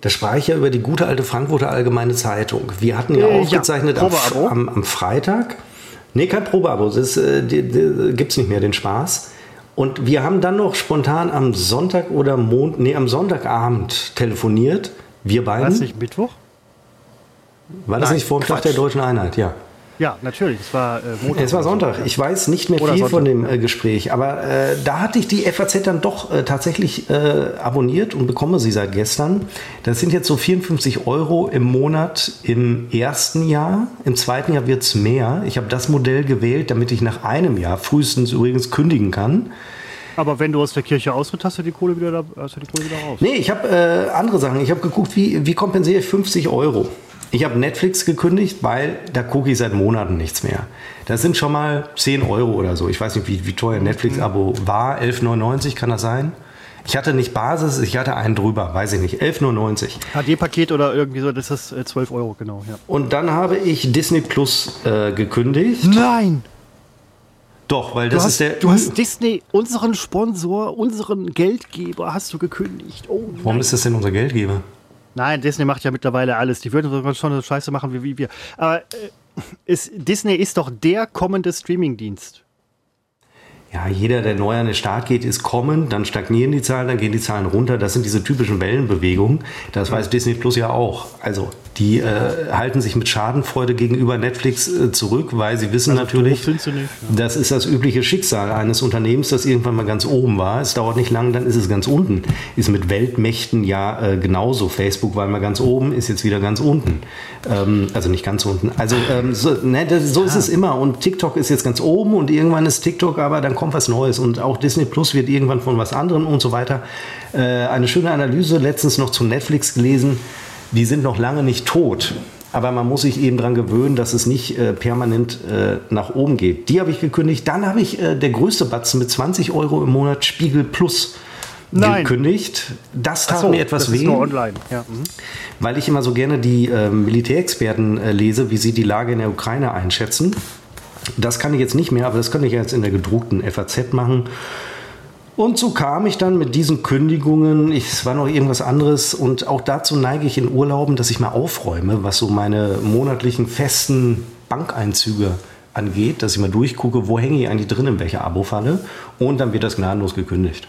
Da sprach ich ja über die gute alte Frankfurter Allgemeine Zeitung. Wir hatten ja Äh, ja, aufgezeichnet am, am, am Freitag. Nee, kein Probeabo. Das äh, gibt es nicht mehr, den Spaß. Und wir haben dann noch spontan am Sonntag oder Mond, nee, am Sonntagabend telefoniert. Wir War beiden. es nicht Mittwoch? War das Nein, nicht vor dem Tag der deutschen Einheit? Ja. Ja, natürlich. Es war äh, Montag. Es war Sonntag. Ich weiß nicht mehr viel von dem äh, Gespräch, aber äh, da hatte ich die FAZ dann doch äh, tatsächlich äh, abonniert und bekomme sie seit gestern. Das sind jetzt so 54 Euro im Monat im ersten Jahr. Im zweiten Jahr wird es mehr. Ich habe das Modell gewählt, damit ich nach einem Jahr frühestens übrigens kündigen kann. Aber wenn du aus der Kirche austritt, hast du die Kohle wieder, da, hast du die Kohle wieder raus. Nee, ich habe äh, andere Sachen. Ich habe geguckt, wie, wie kompensiere ich 50 Euro. Ich habe Netflix gekündigt, weil da gucke ich seit Monaten nichts mehr. Das sind schon mal 10 Euro oder so. Ich weiß nicht, wie, wie teuer Netflix-Abo war. 11,99 kann das sein? Ich hatte nicht Basis, ich hatte einen drüber, weiß ich nicht. 11,99. HD-Paket oder irgendwie so, das ist 12 äh, Euro, genau. Ja. Und dann habe ich Disney Plus äh, gekündigt. Nein! Doch, weil das hast, ist der. Du hast Disney, unseren Sponsor, unseren Geldgeber, hast du gekündigt. Oh, Warum ist das denn unser Geldgeber? Nein, Disney macht ja mittlerweile alles. Die würden schon so Scheiße machen wie, wie wir. Aber äh, ist, Disney ist doch der kommende Streamingdienst. Ja, jeder, der neu an den Start geht, ist kommen, dann stagnieren die Zahlen, dann gehen die Zahlen runter. Das sind diese typischen Wellenbewegungen. Das weiß Disney Plus ja auch. Also die äh, halten sich mit Schadenfreude gegenüber Netflix äh, zurück, weil sie wissen also natürlich, nicht, ja. das ist das übliche Schicksal eines Unternehmens, das irgendwann mal ganz oben war. Es dauert nicht lang, dann ist es ganz unten. Ist mit Weltmächten ja äh, genauso. Facebook war mal ganz oben, ist jetzt wieder ganz unten. Ähm, also nicht ganz unten. Also ähm, so, ne, das, so ist es immer. Und TikTok ist jetzt ganz oben und irgendwann ist TikTok, aber dann kommt was Neues. Und auch Disney Plus wird irgendwann von was anderem und so weiter. Äh, eine schöne Analyse letztens noch zu Netflix gelesen die sind noch lange nicht tot. Aber man muss sich eben daran gewöhnen, dass es nicht äh, permanent äh, nach oben geht. Die habe ich gekündigt. Dann habe ich äh, der größte Batzen mit 20 Euro im Monat Spiegel Plus Nein. gekündigt. Das tat so, mir etwas weh. online. Ja. Mhm. Weil ich immer so gerne die äh, Militärexperten äh, lese, wie sie die Lage in der Ukraine einschätzen. Das kann ich jetzt nicht mehr, aber das könnte ich jetzt in der gedruckten FAZ machen. Und so kam ich dann mit diesen Kündigungen, ich, es war noch irgendwas anderes und auch dazu neige ich in Urlauben, dass ich mal aufräume, was so meine monatlichen festen Bankeinzüge angeht, dass ich mal durchgucke, wo hänge ich eigentlich drin, in welcher Abo-Falle und dann wird das gnadenlos gekündigt.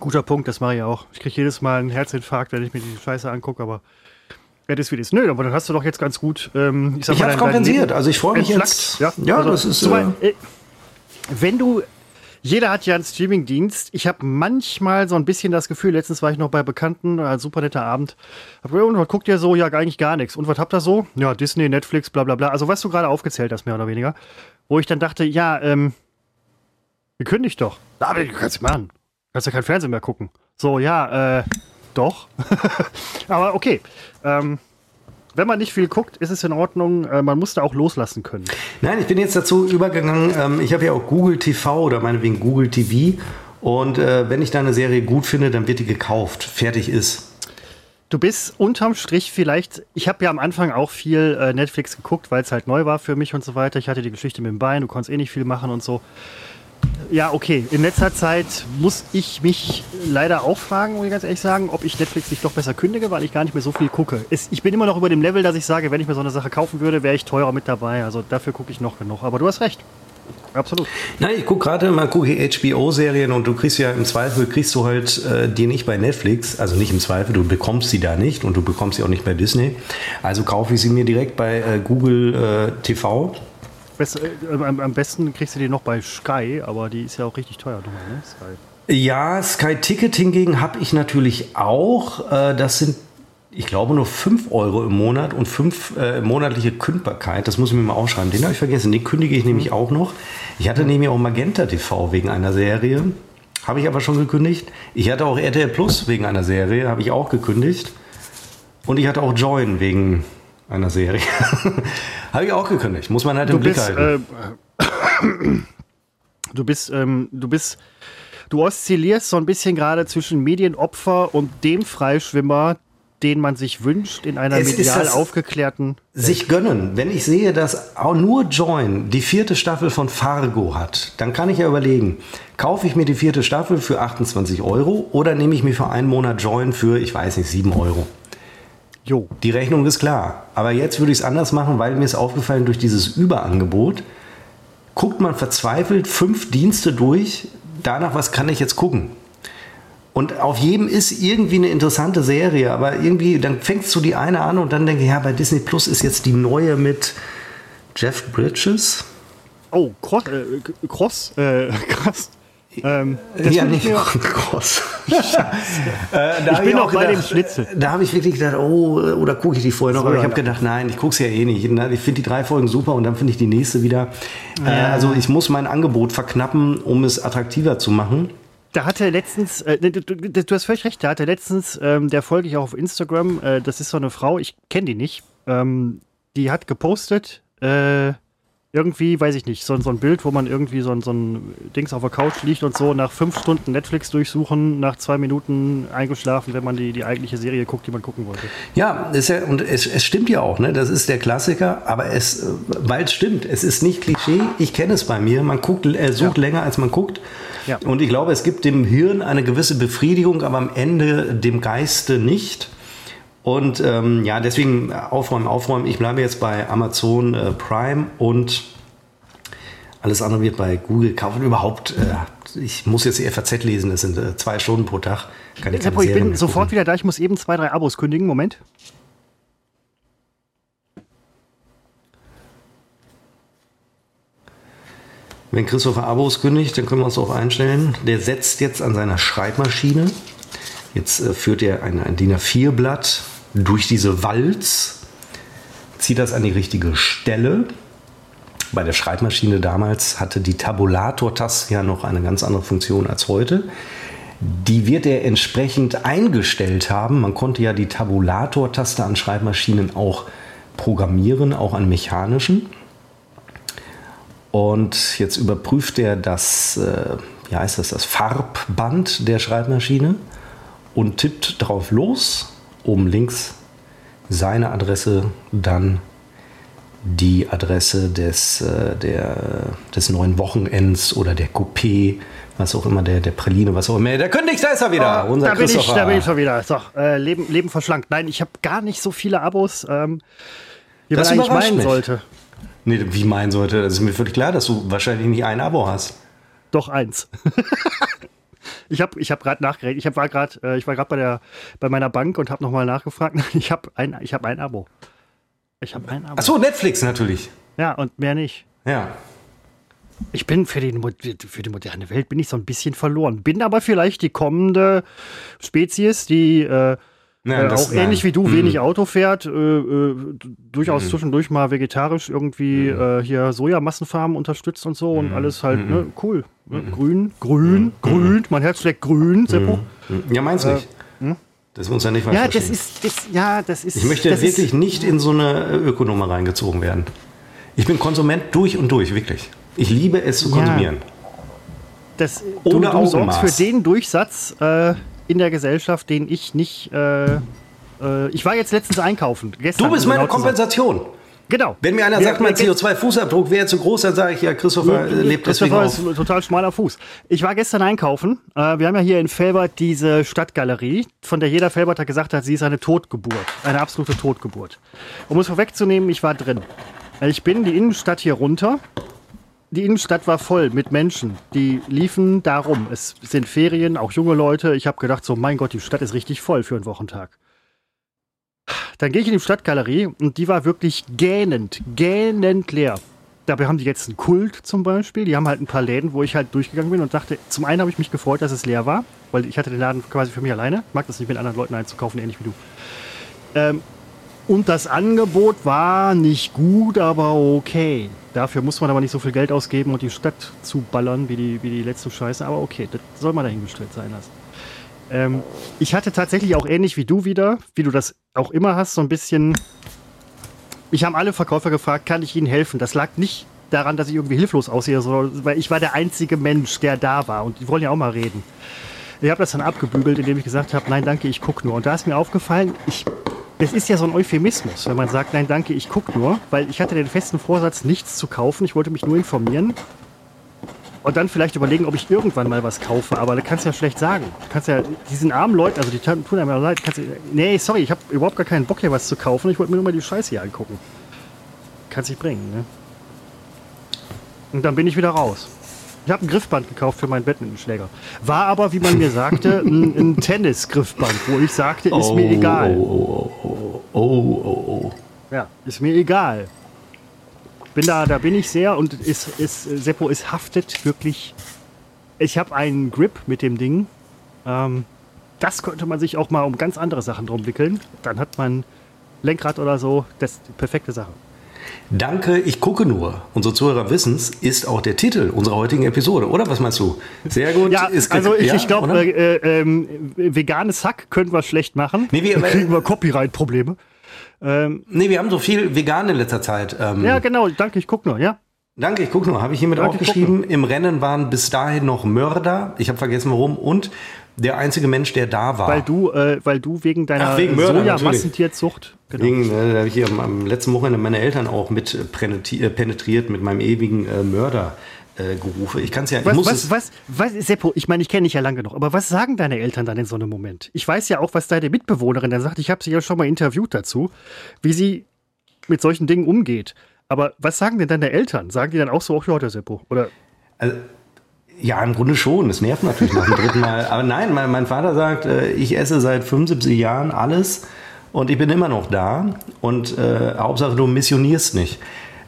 Guter Punkt, das mache ich auch. Ich kriege jedes Mal einen Herzinfarkt, wenn ich mir die Scheiße angucke, aber ja, das wie das. Nö, aber dann hast du doch jetzt ganz gut. Ähm, ich ich habe kompensiert, also ich freue mich jetzt. Ja, ja also, das ist. So, äh, wenn du jeder hat ja einen Streamingdienst. Ich habe manchmal so ein bisschen das Gefühl, letztens war ich noch bei Bekannten, ein super netter Abend. Und was guckt ihr so? Ja, eigentlich gar nichts. Und was habt ihr so? Ja, Disney, Netflix, bla bla bla. Also was du gerade aufgezählt hast, mehr oder weniger. Wo ich dann dachte, ja, ähm, gekündigt doch. Aber du kannst machen. Du kannst ja kein Fernsehen mehr gucken. So, ja, äh, doch. Aber okay. Ähm, wenn man nicht viel guckt, ist es in Ordnung. Äh, man muss da auch loslassen können. Nein, ich bin jetzt dazu übergegangen. Ähm, ich habe ja auch Google TV oder meinetwegen Google TV. Und äh, wenn ich da eine Serie gut finde, dann wird die gekauft. Fertig ist. Du bist unterm Strich vielleicht, ich habe ja am Anfang auch viel äh, Netflix geguckt, weil es halt neu war für mich und so weiter. Ich hatte die Geschichte mit dem Bein, du konntest eh nicht viel machen und so. Ja, okay. In letzter Zeit muss ich mich leider auch fragen, muss ich ganz ehrlich sagen, ob ich Netflix nicht doch besser kündige, weil ich gar nicht mehr so viel gucke. Es, ich bin immer noch über dem Level, dass ich sage, wenn ich mir so eine Sache kaufen würde, wäre ich teurer mit dabei. Also dafür gucke ich noch genug. Aber du hast recht. Absolut. Nein, ich gucke gerade mal gucke HBO-Serien und du kriegst ja im Zweifel kriegst du halt äh, die nicht bei Netflix, also nicht im Zweifel, du bekommst sie da nicht und du bekommst sie auch nicht bei Disney. Also kaufe ich sie mir direkt bei äh, Google äh, TV Best, äh, am, am, besten kriegst du die noch bei Sky, aber die ist ja auch richtig teuer. Ne? Sky. Ja, Sky Ticket hingegen habe ich natürlich auch. Äh, das sind, ich glaube, nur 5 Euro im Monat und 5 äh, monatliche Kündbarkeit. Das muss ich mir mal aufschreiben. Den habe ich vergessen. Den kündige ich nämlich auch noch. Ich hatte nämlich auch Magenta TV wegen einer Serie. Habe ich aber schon gekündigt. Ich hatte auch RTL Plus wegen einer Serie. Habe ich auch gekündigt. Und ich hatte auch Join wegen einer Serie. Habe ich auch gekündigt. Muss man halt im du Blick bist, halten. Äh, du bist, ähm, du bist, du oszillierst so ein bisschen gerade zwischen Medienopfer und dem Freischwimmer, den man sich wünscht in einer es medial aufgeklärten. Sich gönnen. Wenn ich sehe, dass auch nur Join die vierte Staffel von Fargo hat, dann kann ich ja überlegen, kaufe ich mir die vierte Staffel für 28 Euro oder nehme ich mir für einen Monat Join für, ich weiß nicht, 7 Euro. Jo. Die Rechnung ist klar. Aber jetzt würde ich es anders machen, weil mir ist aufgefallen, durch dieses Überangebot guckt man verzweifelt fünf Dienste durch, danach, was kann ich jetzt gucken. Und auf jedem ist irgendwie eine interessante Serie, aber irgendwie, dann fängst du die eine an und dann denke ich, ja, bei Disney Plus ist jetzt die neue mit Jeff Bridges. Oh, Cross, äh, Cross, äh, krass. Ähm, ja, nicht Cross. äh, ich bin auch bei dem Schnitzel. Da habe ich wirklich gedacht, oh, oder gucke ich die vorher noch? So, aber ich habe gedacht, nein, ich gucke es ja eh nicht. Ich finde die drei Folgen super und dann finde ich die nächste wieder. Äh, ja. Äh, also ich muss mein Angebot verknappen, um es attraktiver zu machen. Da hatte letztens, äh, du, du, du, hast völlig recht, da hatte letztens, ähm, der folge ich auch auf Instagram, äh, das ist so eine Frau, ich kenne die nicht, ähm, die hat gepostet, äh, irgendwie, weiß ich nicht, so, so ein Bild, wo man irgendwie so, so ein Dings auf der Couch liegt und so nach fünf Stunden Netflix durchsuchen, nach zwei Minuten eingeschlafen, wenn man die, die eigentliche Serie guckt, die man gucken wollte. Ja, ist ja und es, es stimmt ja auch, ne? Das ist der Klassiker, aber es, weil es stimmt, es ist nicht Klischee, ich kenne es bei mir, man guckt, äh, sucht ja. länger als man guckt. Ja. Und ich glaube, es gibt dem Hirn eine gewisse Befriedigung, aber am Ende dem Geiste nicht. Und ähm, ja, deswegen aufräumen, aufräumen. Ich bleibe jetzt bei Amazon äh, Prime und alles andere wird bei Google kaufen. Überhaupt, äh, ich muss jetzt die FAZ lesen, das sind äh, zwei Stunden pro Tag. Kann ich, ich bin sofort wieder da. Ich muss eben zwei, drei Abos kündigen. Moment. Wenn Christopher Abos kündigt, dann können wir uns auch einstellen. Der setzt jetzt an seiner Schreibmaschine. Jetzt äh, führt er ein, ein DIN A4-Blatt durch diese Walz, zieht das an die richtige Stelle. Bei der Schreibmaschine damals hatte die Tabulator-Taste ja noch eine ganz andere Funktion als heute. Die wird er entsprechend eingestellt haben. Man konnte ja die Tabulator-Taste an Schreibmaschinen auch programmieren, auch an mechanischen. Und jetzt überprüft er das, äh, wie heißt das, das Farbband der Schreibmaschine und tippt drauf los oben links seine Adresse, dann die Adresse des, äh, der, des neuen Wochenends oder der Coupé, was auch immer, der, der Praline, was auch immer. Der kündigt, da ist er wieder. Oh, unser da, bin ich, da bin ich schon wieder. So, äh, Leben, Leben verschlankt. Nein, ich habe gar nicht so viele Abos, ähm, wie das man eigentlich meinen mich. sollte. Nee, wie meinen sollte? Das ist mir völlig klar, dass du wahrscheinlich nicht ein Abo hast. Doch eins. Ich habe ich hab gerade nachgerechnet. Ich hab, war gerade äh, ich war gerade bei der bei meiner Bank und habe nochmal nachgefragt. Ich habe ein ich habe ein Abo. Ich habe ein Abo. Achso, Netflix natürlich. Ja, und mehr nicht. Ja. Ich bin für die, für die moderne Welt bin ich so ein bisschen verloren. Bin aber vielleicht die kommende Spezies, die äh, Nein, äh, auch ähnlich wie du mhm. wenig Auto fährt, äh, äh, durchaus mhm. zwischendurch mal vegetarisch irgendwie mhm. äh, hier Sojamassenfarmen unterstützt und so und mhm. alles halt ne, mhm. cool. Ne? Mhm. Grün, grün, grün, mein Herz schlägt grün, Seppo. Ja, meins nicht. Hm? Das muss ja nicht falsch ja, das ist, das, ja, das ist. Ich möchte wirklich ist, nicht in so eine Ökonummer reingezogen werden. Ich bin Konsument durch und durch, wirklich. Ich liebe es zu konsumieren. Ja. Das, Ohne du, du sorgst für den Durchsatz, äh, in der Gesellschaft, den ich nicht. Äh, äh, ich war jetzt letztens einkaufen. Gestern, du bist meine Kompensation. Genau. Wenn mir einer sagt, mein CO2-Fußabdruck wäre zu groß, dann sage ich ja, Christopher ja, lebt Christopher deswegen ist total schmaler Fuß. Ich war gestern einkaufen. Äh, wir haben ja hier in Felbert diese Stadtgalerie, von der jeder Felberter gesagt hat, sie ist eine Totgeburt. Eine absolute Totgeburt. Um es vorwegzunehmen, ich war drin. Ich bin die Innenstadt hier runter die Innenstadt war voll mit Menschen, die liefen da rum. Es sind Ferien, auch junge Leute. Ich habe gedacht, so mein Gott, die Stadt ist richtig voll für einen Wochentag. Dann gehe ich in die Stadtgalerie und die war wirklich gähnend, gähnend leer. Dabei haben die jetzt einen Kult zum Beispiel. Die haben halt ein paar Läden, wo ich halt durchgegangen bin und dachte, zum einen habe ich mich gefreut, dass es leer war, weil ich hatte den Laden quasi für mich alleine. Ich mag das nicht mit anderen Leuten einzukaufen, ähnlich wie du. Ähm, und das Angebot war nicht gut, aber okay. Dafür muss man aber nicht so viel Geld ausgeben und die Stadt zuballern wie die, wie die letzte Scheiße. Aber okay, das soll mal dahingestellt sein lassen. Ähm, ich hatte tatsächlich auch ähnlich wie du wieder, wie du das auch immer hast, so ein bisschen. Ich habe alle Verkäufer gefragt, kann ich ihnen helfen? Das lag nicht daran, dass ich irgendwie hilflos aussehe, weil ich war der einzige Mensch, der da war und die wollen ja auch mal reden. Ich habe das dann abgebügelt, indem ich gesagt habe, nein, danke, ich gucke nur. Und da ist mir aufgefallen, ich das ist ja so ein Euphemismus, wenn man sagt, nein, danke, ich gucke nur, weil ich hatte den festen Vorsatz, nichts zu kaufen. Ich wollte mich nur informieren und dann vielleicht überlegen, ob ich irgendwann mal was kaufe. Aber da kannst du ja schlecht sagen. Du kannst ja diesen armen Leuten, also die tun einem ja leid, kannst du, nee, sorry, ich habe überhaupt gar keinen Bock hier was zu kaufen. Ich wollte mir nur mal die Scheiße hier angucken. Kannst dich bringen, ne? Und dann bin ich wieder raus. Ich habe ein Griffband gekauft für meinen Badmintonschläger. War aber, wie man mir sagte, ein, ein Tennis-Griffband, wo ich sagte, ist oh, mir egal. Oh, oh, oh, oh, oh, oh. Ja, ist mir egal. Bin da, da bin ich sehr und ist, ist, Seppo, es haftet wirklich. Ich habe einen Grip mit dem Ding. Ähm, das könnte man sich auch mal um ganz andere Sachen drum wickeln. Dann hat man Lenkrad oder so. Das ist die perfekte Sache. Danke, ich gucke nur. Unsere Zuhörer wissen es, ist auch der Titel unserer heutigen Episode, oder? Was meinst du? Sehr gut. Ja, also ich, ja, ich glaube, äh, äh, veganes Hack können wir schlecht machen. Nee, wir, Dann kriegen wir Copyright-Probleme. Ähm, nee, wir haben so viel vegan in letzter Zeit. Ähm, ja, genau. Danke, ich gucke nur, ja. Danke, ich gucke nur. Habe ich hiermit Danke, aufgeschrieben. Im Rennen waren bis dahin noch Mörder. Ich habe vergessen, warum. Und der einzige Mensch, der da war. Weil du, äh, weil du wegen deiner Soja-Massentierzucht. Genau. Wegen, äh, da habe ich hier am, am, letzten Wochenende meine Eltern auch mit äh, penetriert mit meinem ewigen äh, Mörder. Äh, gerufe. Ich kann es ja. Ich was, muss was, was, was, Seppo, ich meine, ich kenne dich ja lange genug, aber was sagen deine Eltern dann in so einem Moment? Ich weiß ja auch, was deine Mitbewohnerin dann sagt. Ich habe sie ja schon mal interviewt dazu, wie sie mit solchen Dingen umgeht. Aber was sagen denn deine Eltern? Sagen die dann auch so, ach ja, der Seppo? Oder? Also, ja, im Grunde schon. Es nervt natürlich nach dem dritten Mal. Aber nein, mein, mein Vater sagt, äh, ich esse seit 75 Jahren alles und ich bin immer noch da. Und äh, Hauptsache, du missionierst nicht.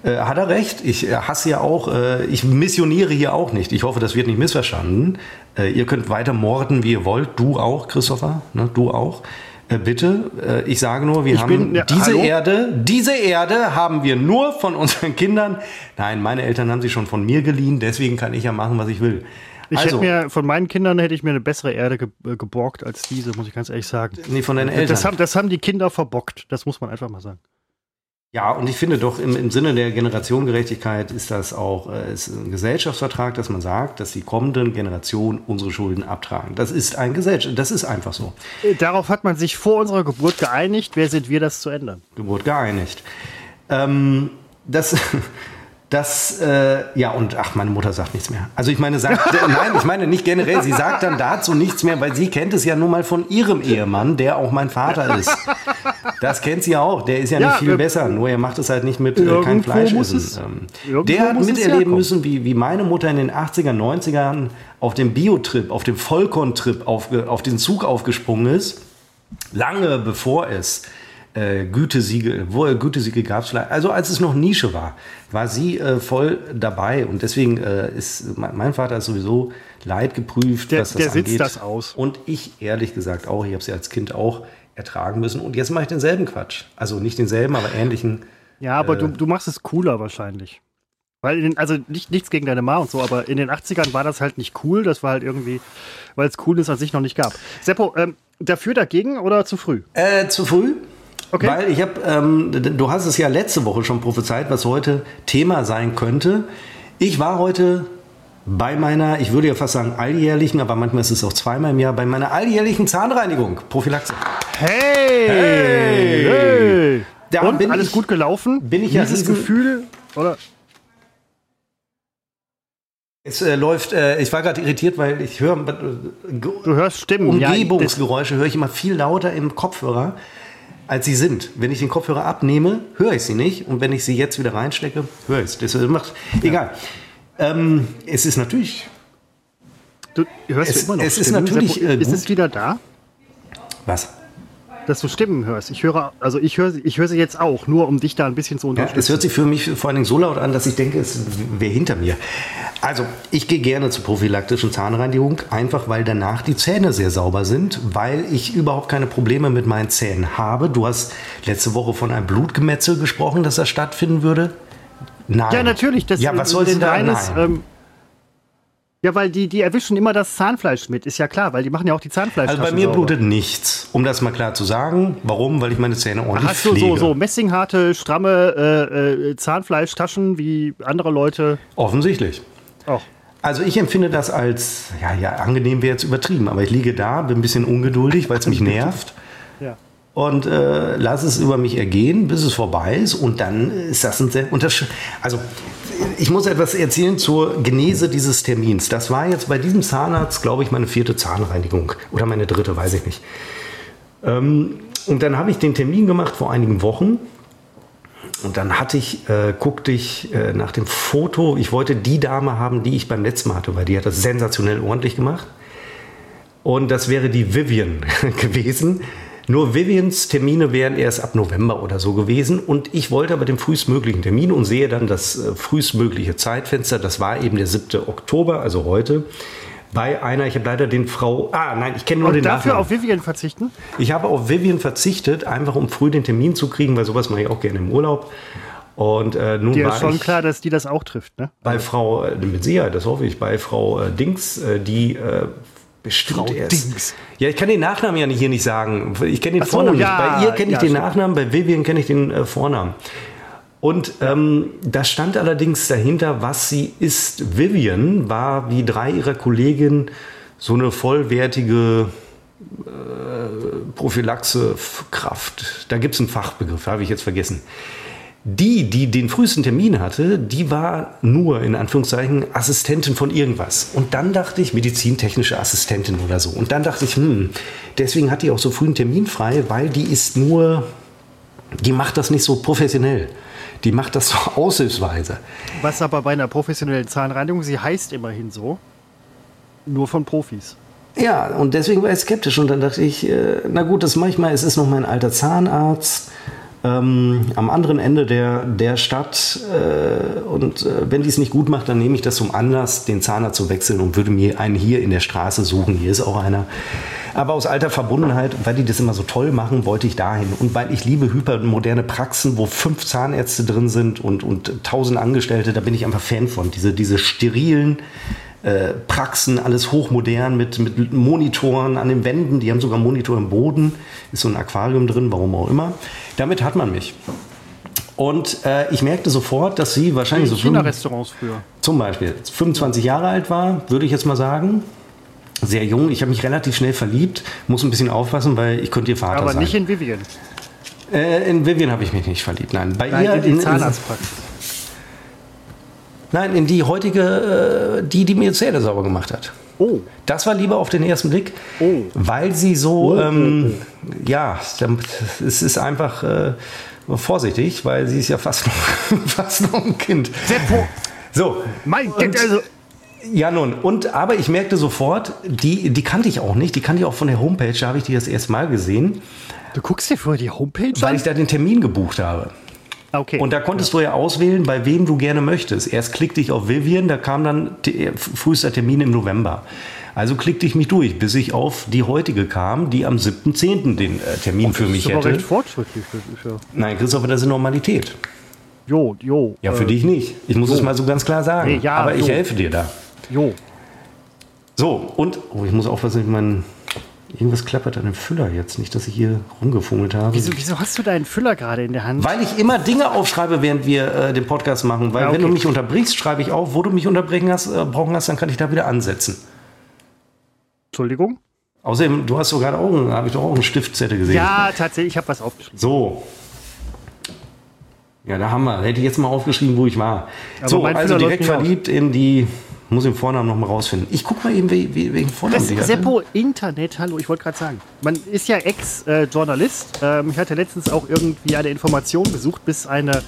Äh, hat er recht. Ich äh, hasse ja auch, äh, ich missioniere hier auch nicht. Ich hoffe, das wird nicht missverstanden. Äh, ihr könnt weiter morden, wie ihr wollt. Du auch, Christopher. Ne? Du auch. Äh, bitte, ich sage nur, wir ich haben bin, ja, diese hallo? Erde, diese Erde haben wir nur von unseren Kindern. Nein, meine Eltern haben sie schon von mir geliehen, deswegen kann ich ja machen, was ich will. Ich also, hätte mir, von meinen Kindern hätte ich mir eine bessere Erde ge äh, geborgt als diese, muss ich ganz ehrlich sagen. Nee, von deinen Eltern. Das haben, das haben die Kinder verbockt, das muss man einfach mal sagen. Ja, und ich finde doch im, im Sinne der Generationengerechtigkeit ist das auch äh, ist ein Gesellschaftsvertrag, dass man sagt, dass die kommenden Generationen unsere Schulden abtragen. Das ist ein Gesellschaft, das ist einfach so. Äh, darauf hat man sich vor unserer Geburt geeinigt. Wer sind wir, das zu ändern? Geburt geeinigt. Ähm, das das, äh, ja, und ach, meine Mutter sagt nichts mehr. Also ich meine, sagt, nein, ich meine nicht generell, sie sagt dann dazu nichts mehr, weil sie kennt es ja nun mal von ihrem Ehemann, der auch mein Vater ist. Das kennt sie auch, der ist ja, ja nicht viel äh, besser, nur er macht es halt nicht mit äh, kein Fleisch essen. Ähm, der hat miterleben müssen, wie, wie meine Mutter in den 80er, 90ern auf dem Biotrip, auf dem Vollkorntrip auf, auf den Zug aufgesprungen ist, lange bevor es äh, Gütesiegel, wo Gütesiegel gab es vielleicht, also als es noch Nische war, war sie äh, voll dabei und deswegen äh, ist mein Vater ist sowieso leidgeprüft, der, was das der angeht. sitzt das aus. Und ich ehrlich gesagt auch, ich habe sie als Kind auch ertragen müssen und jetzt mache ich denselben Quatsch. Also nicht denselben, aber ähnlichen. Ja, aber du, äh, du machst es cooler wahrscheinlich. Weil, den, also nicht, nichts gegen deine Ma und so, aber in den 80ern war das halt nicht cool. Das war halt irgendwie, weil es Coolness an sich noch nicht gab. Seppo, ähm, dafür, dagegen oder zu früh? Äh, zu früh. Okay. Weil ich habe, ähm, du hast es ja letzte Woche schon prophezeit, was heute Thema sein könnte. Ich war heute bei meiner, ich würde ja fast sagen alljährlichen, aber manchmal ist es auch zweimal im Jahr, bei meiner alljährlichen Zahnreinigung, Prophylaxe. Hey! Hey! hey. Da Und bin alles ich, gut gelaufen? Bin ich ja dieses Gefühl oder? Es äh, läuft, äh, ich war gerade irritiert, weil ich höre. Äh, du hörst Stimmen. Umgebungsgeräusche ja, höre ich immer viel lauter im Kopfhörer als sie sind. Wenn ich den Kopfhörer abnehme, höre ich sie nicht. Und wenn ich sie jetzt wieder reinstecke, höre ich es. Das macht, egal. Ähm, es ist natürlich. Du hörst es, immer noch. Es Stimmen. ist natürlich. Äh, ist es wieder da? Was? Dass du Stimmen hörst. Ich höre, also ich höre, ich höre sie jetzt auch, nur um dich da ein bisschen zu unterstützen. Ja, es hört sich für mich vor allen Dingen so laut an, dass ich denke, es wäre hinter mir. Also, ich gehe gerne zur prophylaktischen Zahnreinigung, einfach weil danach die Zähne sehr sauber sind, weil ich überhaupt keine Probleme mit meinen Zähnen habe. Du hast letzte Woche von einem Blutgemetzel gesprochen, dass das stattfinden würde. Nein. Ja, natürlich. Das, ja, was soll denn da? Reines, ähm, ja, weil die, die erwischen immer das Zahnfleisch mit, ist ja klar, weil die machen ja auch die Zahnfleisch. Also bei mir sauber. blutet nichts, um das mal klar zu sagen. Warum? Weil ich meine Zähne ordentlich Hast du so, so messingharte, stramme äh, äh, Zahnfleischtaschen wie andere Leute? Offensichtlich. Auch. Also ich empfinde das als, ja, ja, angenehm wäre jetzt übertrieben, aber ich liege da, bin ein bisschen ungeduldig, weil es mich nervt. ja. Und äh, lass es über mich ergehen, bis es vorbei ist. Und dann ist das ein sehr Also ich muss etwas erzählen zur Genese dieses Termins. Das war jetzt bei diesem Zahnarzt, glaube ich, meine vierte Zahnreinigung oder meine dritte, weiß ich nicht. Ähm, und dann habe ich den Termin gemacht vor einigen Wochen. Und dann hatte ich, äh, guckte ich äh, nach dem Foto, ich wollte die Dame haben, die ich beim letzten Mal hatte, weil die hat das sensationell ordentlich gemacht. Und das wäre die Vivian gewesen. Nur Vivians Termine wären erst ab November oder so gewesen. Und ich wollte aber den frühestmöglichen Termin und sehe dann das äh, frühestmögliche Zeitfenster. Das war eben der 7. Oktober, also heute. Bei einer, ich habe leider den Frau. Ah, nein, ich kenne nur Und den dafür Nachnamen. auf Vivian verzichten? Ich habe auf Vivian verzichtet, einfach um früh den Termin zu kriegen, weil sowas mache ich auch gerne im Urlaub. Und äh, nun Dir war ist schon klar, dass die das auch trifft, ne? bei Frau, äh, mit Sicherheit, das hoffe ich, bei Frau äh, Dings, äh, die äh, bestimmt Frau erst. Dings. Ja, ich kann den Nachnamen ja hier nicht sagen. Ich kenne den so, Vornamen ja, nicht. Bei ihr kenne ich ja, den stimmt. Nachnamen, bei Vivian kenne ich den äh, Vornamen. Und ähm, da stand allerdings dahinter, was sie ist. Vivian war wie drei ihrer Kolleginnen so eine vollwertige Prophylaxe-Kraft. Da gibt es einen Fachbegriff, habe ich jetzt vergessen. Die, die den frühesten Termin hatte, die war nur in Anführungszeichen Assistentin von irgendwas. Und dann dachte ich, medizintechnische Assistentin oder so. Und dann dachte ich, hm, deswegen hat die auch so früh einen Termin frei, weil die ist nur, die macht das nicht so professionell. Die macht das so aushilfsweise. Was aber bei einer professionellen Zahnreinigung, sie heißt immerhin so, nur von Profis. Ja, und deswegen war ich skeptisch und dann dachte ich, äh, na gut, das mache ich mal. Es ist noch mein alter Zahnarzt ähm, am anderen Ende der, der Stadt äh, und äh, wenn die es nicht gut macht, dann nehme ich das zum Anlass, den Zahnarzt zu wechseln und würde mir einen hier in der Straße suchen. Hier ist auch einer. Aber aus alter Verbundenheit, weil die das immer so toll machen, wollte ich dahin. Und weil ich liebe hypermoderne Praxen, wo fünf Zahnärzte drin sind und, und tausend Angestellte, da bin ich einfach Fan von. Diese, diese sterilen äh, Praxen, alles hochmodern mit, mit Monitoren an den Wänden. Die haben sogar Monitor im Boden. Ist so ein Aquarium drin, warum auch immer. Damit hat man mich. Und äh, ich merkte sofort, dass sie wahrscheinlich so China-Restaurants früher. zum Beispiel 25 Jahre alt war, würde ich jetzt mal sagen. Sehr jung. Ich habe mich relativ schnell verliebt. Muss ein bisschen aufpassen, weil ich könnte ihr Vater Aber sein. nicht in Vivian. äh, in Vivian habe ich mich nicht verliebt. Nein, bei Nein, ihr in die Zahnarztpraxis. Nein, in die heutige, äh, die, die mir Zähne sauber gemacht hat. Oh, Das war lieber auf den ersten Blick, Oh. weil sie so, ähm, ja, es ist einfach äh, vorsichtig, weil sie ist ja fast noch, fast noch ein Kind. Seppo. So, Mein Gott, also. ja nun, und aber ich merkte sofort, die, die kannte ich auch nicht, die kannte ich auch von der Homepage, da habe ich die das erste Mal gesehen, Du guckst dir vorher die Homepage weil an? ich da den Termin gebucht habe. Okay. Und da konntest du ja auswählen, bei wem du gerne möchtest. Erst klickte ich auf Vivian, da kam dann der frühester Termin im November. Also klickte ich mich durch, bis ich auf die heutige kam, die am 7.10. den äh, Termin für das mich ist aber hätte. recht fortschrittlich. Das ist ja. Nein, Christopher, das ist Normalität. Jo, jo. Ja, für äh, dich nicht. Ich muss es mal so ganz klar sagen. Nee, ja, aber ich so. helfe dir da. Jo. So, und oh, ich muss aufpassen, ich mein, irgendwas klappert an dem Füller jetzt. Nicht, dass ich hier rumgefummelt habe. Wieso, wieso hast du deinen Füller gerade in der Hand? Weil ich immer Dinge aufschreibe, während wir äh, den Podcast machen. Weil Ja, wenn okay. du mich unterbrichst, schreibe ich auf, wo du mich unterbrechen hast, äh, brauchen hast, dann kann ich da wieder ansetzen. Entschuldigung? Außerdem, du hast doch gerade auch, einen- habe ich doch auch einen Stiftzettel gesehen. Ja, tatsächlich, ich habe was aufgeschrieben. So. Ja, da haben wir. Hätte ich jetzt mal aufgeschrieben, wo ich war. Aber so, also direkt verliebt in die. Muss den Vornamen noch mal rausfinden. Ich guck mal eben, wie, wie, welchen Vornamen Das hatte. Seppo Internet, hallo, ich wollte gerade sagen. Man ist ja Ex-Journalist. Ähm, ich hatte letztens auch irgendwie eine Information gesucht, bis eine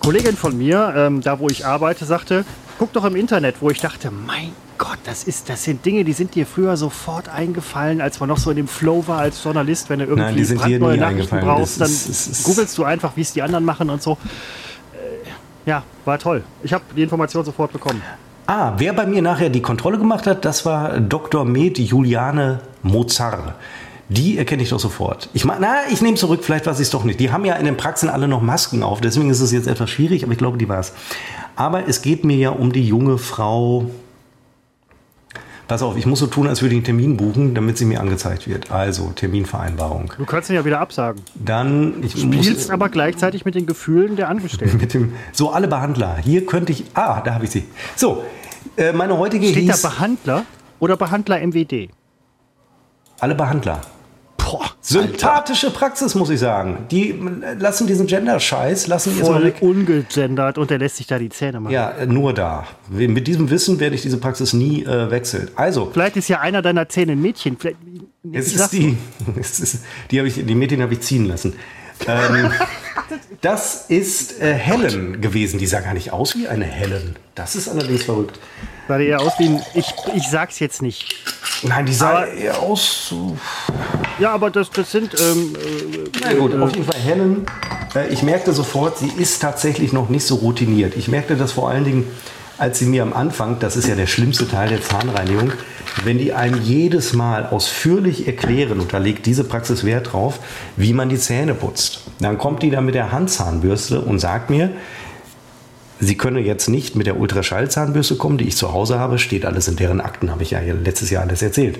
Kollegin von mir, ähm, da wo ich arbeite, sagte, guck doch im Internet, wo ich dachte, mein Gott, das, ist, das sind Dinge, die sind dir früher sofort eingefallen, als man noch so in dem Flow war als Journalist, wenn du irgendwie Nein, die sind dir nie Nachrichten brauchst, dann ist- ist- googelst du einfach, wie es die anderen machen und so. Äh, ja, war toll. Ich habe die Information sofort bekommen. Ah, wer bei mir nachher die Kontrolle gemacht hat, das war Dr. Med Juliane Mozart. Die erkenne ich doch sofort. Ich na, ich nehme zurück, vielleicht war sie es doch nicht. Die haben ja in den Praxen alle noch Masken auf, deswegen ist es jetzt etwas schwierig, aber ich glaube, die war es. Aber es geht mir ja um die junge Frau. Pass auf, ich muss so tun, als würde ich einen Termin buchen, damit sie mir angezeigt wird. Also, Terminvereinbarung. Du kannst ihn ja wieder absagen. Dann, ich Spielst muss aber gleichzeitig mit den Gefühlen der Angestellten. mit dem, so alle Behandler. Hier könnte ich, ah, da habe ich sie. So, äh, meine heutige Steht da hieß, Behandler oder Behandler MWD? alle Behandler. Boah, Sympathische Praxis, muss ich sagen. Die lassen diesen Gender-Scheiß, lassen die voll ungegendert und der lässt sich da die Zähne machen. Ja, äh, nur da. Mit diesem Wissen werde ich diese Praxis nie äh, wechseln. Also, Vielleicht ist ja einer deiner Zähne ein Mädchen. Vielleicht, es ist die, es ist, die, habe ich, die Mädchen habe ich ziehen lassen. Ähm, Das ist äh, Helen gewesen. Die sah gar nicht aus wie eine Helen. Das ist allerdings verrückt. Sah die eher aus wie ein. Ich, ich sag's jetzt nicht. Nein, die sah Aber- eher aus so. Ja, aber das, das sind. Ähm, äh, Na gut, auf jeden Fall Helen. Äh, ich merkte sofort, sie ist tatsächlich noch nicht so routiniert. Ich merkte das vor allen Dingen, als sie mir am Anfang, das ist ja der schlimmste Teil der Zahnreinigung, wenn die einem jedes Mal ausführlich erklären, und da legt diese Praxis Wert drauf, wie man die Zähne putzt. Dann kommt die da mit der Handzahnbürste und sagt mir, Sie können jetzt nicht mit der Ultraschallzahnbürste kommen, die ich zu Hause habe, steht alles in deren Akten, habe ich ja letztes Jahr alles erzählt.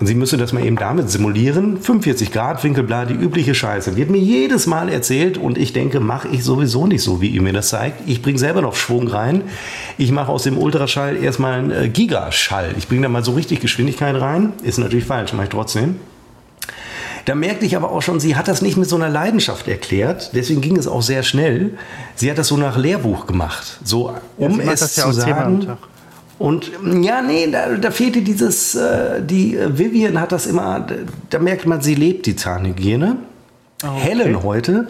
Und sie müsste das mal eben damit simulieren. 45 Grad Winkel, bla, die übliche Scheiße. Wird mir jedes Mal erzählt und ich denke, mache ich sowieso nicht so, wie ihr mir das zeigt. Ich bringe selber noch Schwung rein. Ich mache aus dem Ultraschall erstmal einen äh, Gigaschall. Ich bringe da mal so richtig Geschwindigkeit rein. Ist natürlich falsch, mache ich trotzdem. Da merkte ich aber auch schon, sie hat das nicht mit so einer Leidenschaft erklärt. Deswegen ging es auch sehr schnell. Sie hat das so nach Lehrbuch gemacht. So, um macht es ja zu sagen. Und ja, nee, da, da fehlte dieses, äh, die äh, Vivian hat das immer, da merkt man, sie lebt die Zahnhygiene. Ah, Helen heute,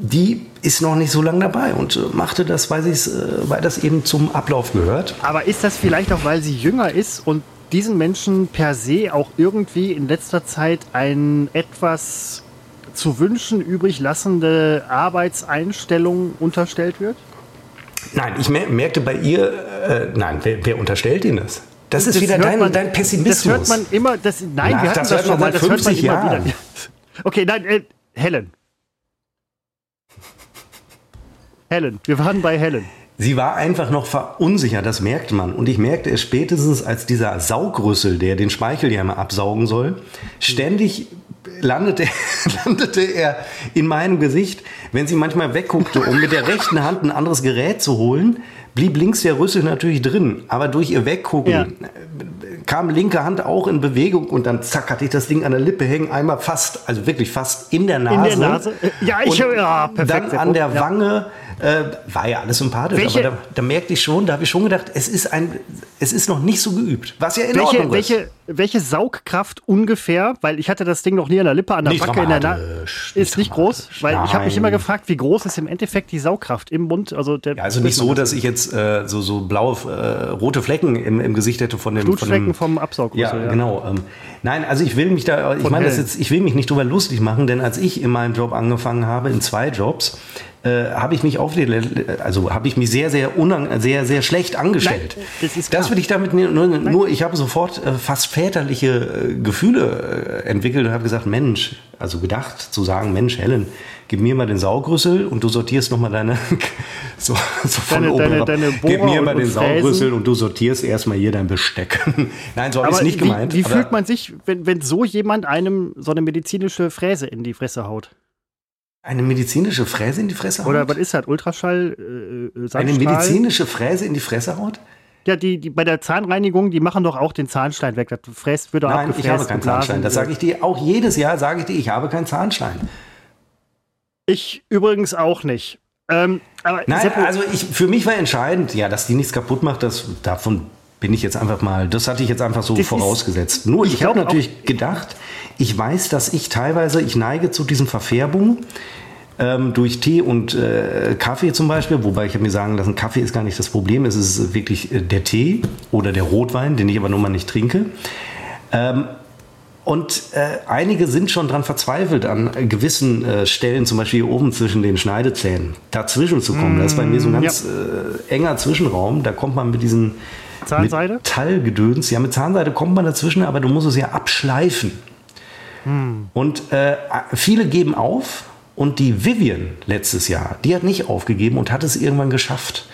die ist noch nicht so lange dabei und äh, machte das, weil, äh, weil das eben zum Ablauf gehört. Aber ist das vielleicht auch, weil sie jünger ist und diesen Menschen per se auch irgendwie in letzter Zeit ein etwas zu wünschen übrig lassende Arbeitseinstellung unterstellt wird? Nein, ich mer merkte bei ihr, äh, nein, wer, wer unterstellt Ihnen das? Das, ist Das wieder dein, man- dein Pessimismus. Das hört man immer. Das, nein, Na, wir hatten das das, schon mal. Das hört man 50 immer Jahren. wieder. Okay, nein, äh, Helen. Helen. Wir waren bei Helen. Sie war einfach noch verunsichert, das merkte man. Und ich merkte es spätestens, als dieser Saugrüssel, der den Speichel ja immer absaugen soll, ständig landete, landete er in meinem Gesicht. Wenn sie manchmal wegguckte, um mit der rechten Hand ein anderes Gerät zu holen, blieb links der Rüssel natürlich drin. Aber durch ihr Weggucken Ja. kam linke Hand auch in Bewegung und dann zack hatte ich das Ding an der Lippe hängen, einmal fast, also wirklich fast in der Nase. der Nase? Ja, ich- Und ja, perfekt, Dann an der ja. Äh, war ja alles sympathisch, Welche- aber da, da merkte ich schon, da habe ich schon gedacht, es ist ein, es ist noch nicht so geübt, was ja in Welche, Ordnung ist. welche, Saugkraft ungefähr, weil ich hatte das Ding noch nie an der Lippe, an der Nicht Backe, in der dramatisch, Ist nicht nicht groß, weil ich habe mich Nein. immer gefragt, wie groß ist im Endeffekt die Saugkraft im Mund? Also, der, Ja, also nicht so, dass ich jetzt äh, so, so blaue, äh, rote Flecken im, im Gesicht hätte von dem. Von Blutflecken dem vom Absaugrüssel. ja, genau. Ähm, nein, also ich will mich da, ich meine das jetzt, ich will mich nicht drüber lustig machen, denn als ich in meinem Job angefangen habe, in zwei Jobs, äh, habe ich mich auf die, also habe ich mich sehr, sehr unang sehr, sehr schlecht angestellt. Nein, das ist das klar. will ich damit nur, nur, ich habe sofort äh, fast väterliche äh, Gefühle äh, entwickelt und habe gesagt, Mensch, also gedacht zu sagen, Mensch, Helen, gib mir mal den Saugrüssel und du sortierst noch mal deine, so, so von Deine- oben deine- deine Gib mir mal den. Saugrüssel und du sortierst erstmal hier dein Besteck. Nein, so habe ich es nicht wie, gemeint. wie fühlt man sich, wenn, wenn so jemand einem so eine medizinische Fräse in die Fresse haut? Eine medizinische Fräse in die Fresse haut? Oder was ist das? Ultraschall? Äh, äh, Eine medizinische Fräse in die Fresse haut? Ja, die, die bei der Zahnreinigung, die machen doch auch den Zahnstein weg. Das fräst, wird doch Nein, ich abgefräst. habe keinen. Zahnstein. Das sage ich dir auch jedes Jahr, sage ich dir, ich habe keinen Zahnstein. Ich übrigens auch nicht. Ähm, Nein, Seppo, also ich, für mich war entscheidend, ja, dass die nichts kaputt macht, das, davon bin ich jetzt einfach mal, das hatte ich jetzt einfach so Das ist- vorausgesetzt. Nur ich ich, habe natürlich gedacht, ich weiß, dass ich teilweise, ich neige zu diesen Verfärbungen ähm, durch Tee und äh, Kaffee zum Beispiel, wobei ich habe mir sagen lassen, Kaffee ist gar nicht das Problem, es ist wirklich äh, der Tee oder der Rotwein, den ich aber nun mal nicht trinke. Ähm, und äh, einige sind schon dran verzweifelt, an gewissen äh, Stellen, zum Beispiel hier oben zwischen den Schneidezähnen, dazwischen zu kommen. das ist bei mir so ein ganz äh, enger Zwischenraum. Da kommt man mit diesen Zahnseide? Metallgedöns. Ja, mit Zahnseide kommt man dazwischen, aber du musst es ja abschleifen. Und äh, viele geben auf. Und die Vivian letztes Jahr, die hat nicht aufgegeben und hat es irgendwann geschafft.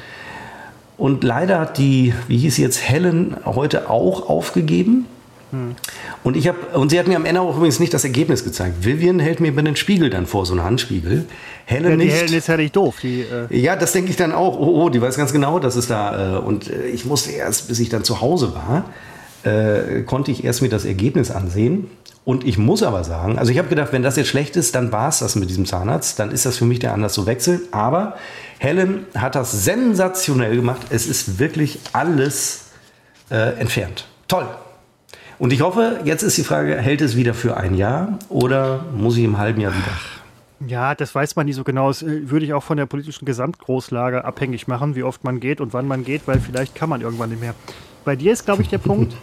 Und leider hat die, wie hieß sie jetzt, Helen heute auch aufgegeben. Und ich habe und sie hat mir am Ende auch übrigens nicht das Ergebnis gezeigt. Vivian hält mir über den Spiegel dann vor, so einen Handspiegel. Helen ja, die nicht. Helen ist ja nicht doof. Die, äh, Ja, das denke ich dann auch. Oh, oh, die weiß ganz genau, dass es da. Äh, und äh, ich musste erst, bis ich dann zu Hause war, äh, konnte ich erst mir das Ergebnis ansehen. Und ich muss aber sagen, also ich habe gedacht, wenn das jetzt schlecht ist, dann war es das mit diesem Zahnarzt. Dann ist das für mich der Anlass zu wechseln. Aber Helen hat das sensationell gemacht. Es ist wirklich alles äh, entfernt. Toll. Und ich hoffe, jetzt ist die Frage, hält es wieder für ein Jahr oder muss ich im halben Jahr wieder? Ja, das weiß man nie so genau. Das äh, würde ich auch von der politischen Gesamtgroßlage abhängig machen, wie oft man geht und wann man geht, weil vielleicht kann man irgendwann nicht mehr. Bei dir ist, glaube ich, der Punkt,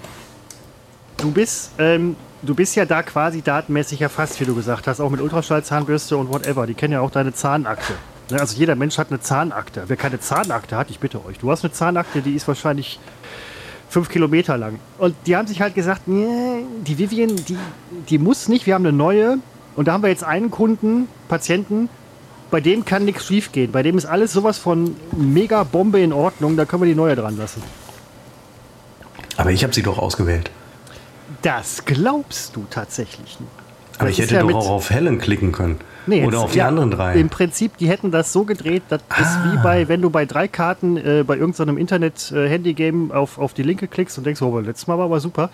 du bist, ähm, du bist ja da quasi datenmäßig erfasst, wie du gesagt hast, auch mit Ultraschallzahnbürste und whatever. Die kennen ja auch deine Zahnakte. Ne, Also jeder Mensch hat eine Zahnakte. Wer keine Zahnakte hat, ich bitte euch. Du hast eine Zahnakte, die ist wahrscheinlich fünf Kilometer lang. Und die haben sich halt gesagt, nee, die Vivian, die, die muss nicht, wir haben eine neue. Und da haben wir jetzt einen Kunden, Patienten, bei dem kann nichts schief gehen. Bei dem ist alles sowas von mega Bombe in Ordnung, da können wir die neue dran lassen. Aber ich habe sie doch ausgewählt. Das glaubst du tatsächlich nicht. Aber Das ich hätte ja doch auch auf Helen klicken können. Nee, Oder jetzt- auf die ja, anderen drei. Im Prinzip, die hätten das so gedreht, das ist wie bei, wenn du bei drei Karten äh, bei irgendeinem Internet-Handy-Game auf, auf die linke klickst und denkst, oh, letztes Mal war aber super.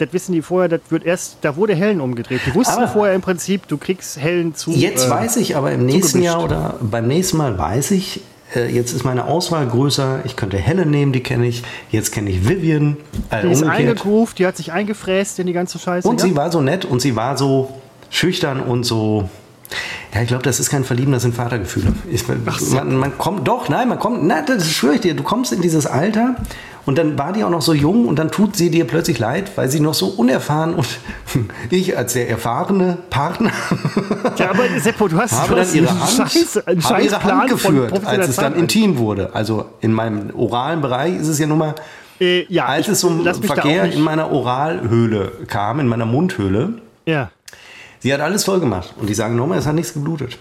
Das wissen die vorher, das wird erst, da wurde Hellen umgedreht. Die wussten Aber- vorher im Prinzip, du kriegst Hellen zu. Jetzt äh, weiß ich aber im nächsten. Jahr oder beim nächsten Mal weiß ich, äh, jetzt ist meine Auswahl größer. Ich könnte Helen nehmen, die kenne ich. Jetzt kenne ich Vivian. Äh, Die ist umgekehrt. eingegroovt, die hat sich eingefräst in die ganze Scheiße. Und ja? sie war so nett und sie war so schüchtern und so. Ja, ich glaube, das ist kein Verlieben, das sind Vatergefühle. Ich, man, man kommt doch, nein, man kommt, nein, das schwöre ich dir, du kommst in dieses Alter und dann war die auch noch so jung und dann tut sie dir plötzlich leid, weil sie noch so unerfahren und ich als der erfahrene Partner ja, aber Seppo, du hast, habe dann ihre Hand, Scheiß, habe ihre Hand geführt, als es dann intim wurde. Also in meinem oralen Bereich ist es ja nun mal, Äh, ja, als ich- es zum Verkehr in meiner Oralhöhle kam, in meiner Mundhöhle, Ja. sie hat alles voll gemacht. Und die sagen nochmal, es hat nichts geblutet.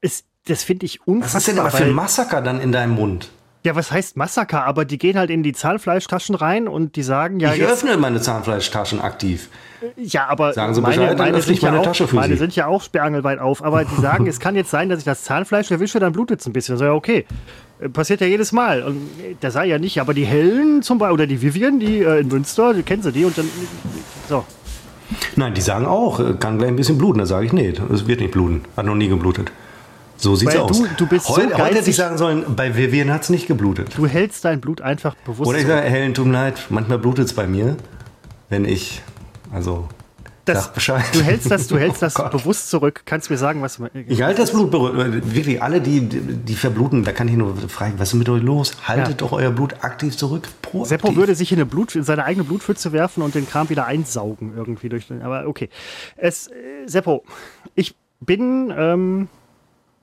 Es, das finde ich unfassbar. Was ist denn aber für ein Massaker dann in deinem Mund? Ja, was heißt Massaker? Aber die gehen halt in die Zahnfleischtaschen rein und die sagen, ja, ich jetzt, öffne meine Zahnfleischtaschen aktiv. ja, aber Sagen Sie meine, Bescheid, meine, sind ja meine auch, Tasche für meine sind ja auch sperrangelweit auf. Aber die sagen, es kann jetzt sein, dass ich das Zahnfleisch erwische, dann blutet es ein bisschen. So, ja, okay. Äh, Passiert ja jedes Mal. Und äh, das sei ja nicht. Aber die Hellen zum Beispiel, oder die Vivian, die äh, in Münster, die kennen sie die und dann. So. Nein, die sagen auch, äh, kann gleich ein bisschen bluten. Da sage ich, nee, es wird nicht bluten. Hat noch nie geblutet. So sieht's Weil aus. du- du bist so heute, heute hätte geizig. ich sagen sollen, bei Vivian hat es nicht geblutet. Du hältst dein Blut einfach bewusst. Oder ich zurück. sage, Helen, tut mir leid, manchmal blutet es bei mir, wenn ich, also, das, sag Bescheid. Du hältst das, du hältst das Oh bewusst zurück. Kannst mir sagen, was. Ich halte das Blut. Wirklich, alle, die, die verbluten, da kann ich nur fragen, was ist mit euch los? Haltet Ja. doch euer Blut aktiv zurück. Proaktiv. Seppo würde sich in, eine Blut, in seine eigene Blutpfütze werfen und den Kram wieder einsaugen irgendwie durch den. Aber okay. Es, äh, Seppo, ich bin, ähm,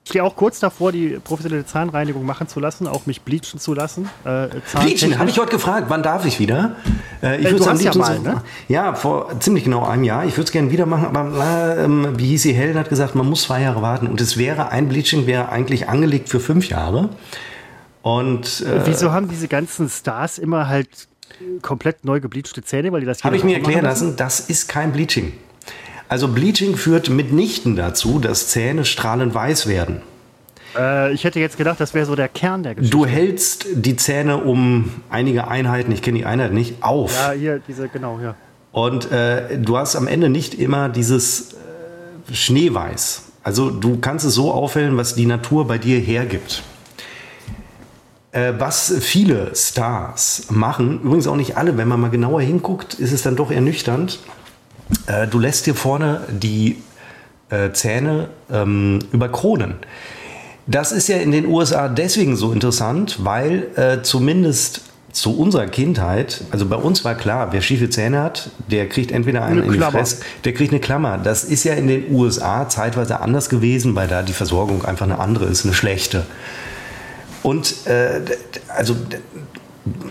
stehe auch kurz davor, die professionelle Zahnreinigung machen zu lassen, auch mich bleachen zu lassen. Äh, Bleachen, habe ich heute gefragt, wann darf ich wieder? Äh, ich Äh, du hast ja mal, ne? Ja, vor ziemlich genau einem Jahr. Ich würde es gerne wieder machen, aber äh, wie hieß sie, Helen hat gesagt, man muss zwei Jahre warten. Und es wäre, ein Bleaching wäre eigentlich angelegt für fünf Jahre. Und äh, Wieso haben diese ganzen Stars immer halt komplett neu gebleachte Zähne, weil die das habe ich mir erklären lassen, das ist kein Bleaching. Also Bleaching führt mitnichten dazu, dass Zähne strahlend weiß werden. Äh, ich hätte jetzt gedacht, das wäre so der Kern der Geschichte. Du hältst die Zähne um einige Einheiten, ich kenne die Einheit nicht, auf. ja, hier, diese, genau, ja. Und äh, du hast am Ende nicht immer dieses äh, Schneeweiß. Also du kannst es so aufhellen, was die Natur bei dir hergibt. Äh, was viele Stars machen, übrigens auch nicht alle, wenn man mal genauer hinguckt, ist es dann doch ernüchternd. Äh, du lässt dir vorne die äh, Zähne ähm, überkronen. Das ist ja in den USA deswegen so interessant, weil äh, zumindest zu unserer Kindheit, also bei uns war klar, wer schiefe Zähne hat, der kriegt entweder einen Eine in die Klammer. Fresse, der kriegt eine Klammer. Das ist ja in den USA zeitweise anders gewesen, weil da die Versorgung einfach eine andere ist, eine schlechte. Und äh, also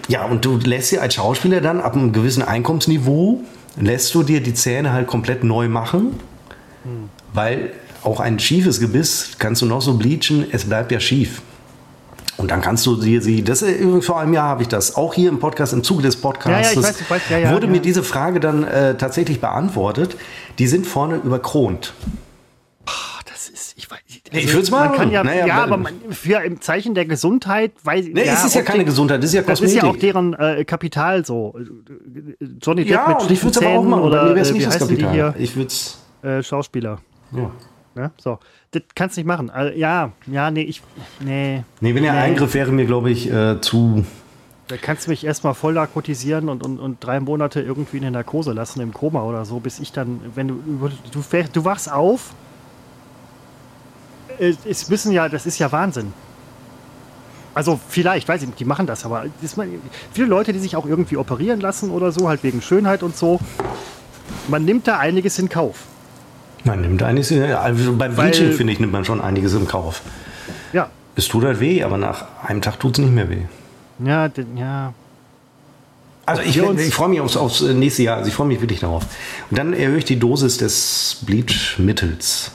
ja, und du lässt dir als Schauspieler dann ab einem gewissen Einkommensniveau, lässt du dir die Zähne halt komplett neu machen, weil auch ein schiefes Gebiss kannst du noch so bleachen, es bleibt ja schief. Und dann kannst du dir sie, das übrigens vor einem Jahr habe ich das, auch hier im Podcast, im Zuge des Podcasts, Ja, ja, weiß, weiß, ja, wurde mir diese Frage dann äh, tatsächlich beantwortet. Die sind vorne überkront. Das ist, ich Ich würd's mal Man kann ja, machen. Naja, ja, weil- aber man, für im Zeichen der Gesundheit, weiß Nee, es ist ja keine die- Gesundheit, das ist ja Das Kosmetik. ist ja auch deren äh, Kapital so. Johnny Depp ja, mit und ich würde es aber auch machen. Oder mir wäre es wie nicht das Kapital. hier? Ich würde es. Äh, Schauspieler. Ja. Ja, so. Das kannst du nicht machen. Also, ja, ja, nee, ich. Nee. Nee, wenn der Nee. Eingriff wäre mir, glaube ich, äh, zu. Da kannst du mich erstmal voll narkotisieren und, und, und drei Monate irgendwie in der Narkose lassen, im Koma oder so, bis ich dann, wenn du, du, du wachst auf es müssen ja, das ist ja Wahnsinn. Also vielleicht, weiß ich nicht, die machen das, aber das man, viele Leute, die sich auch irgendwie operieren lassen oder so, halt wegen Schönheit und so, man nimmt da einiges in Kauf. Man nimmt einiges, in, also beim Bleaching, finde ich, nimmt man schon einiges im Kauf. Ja, Es tut halt weh, aber nach einem Tag tut es nicht mehr weh. ja, den- ja. Also ich, ich freue mich aufs, aufs nächste Jahr, also ich freue mich wirklich darauf. Und dann erhöhe ich die Dosis des Bleach-Mittels.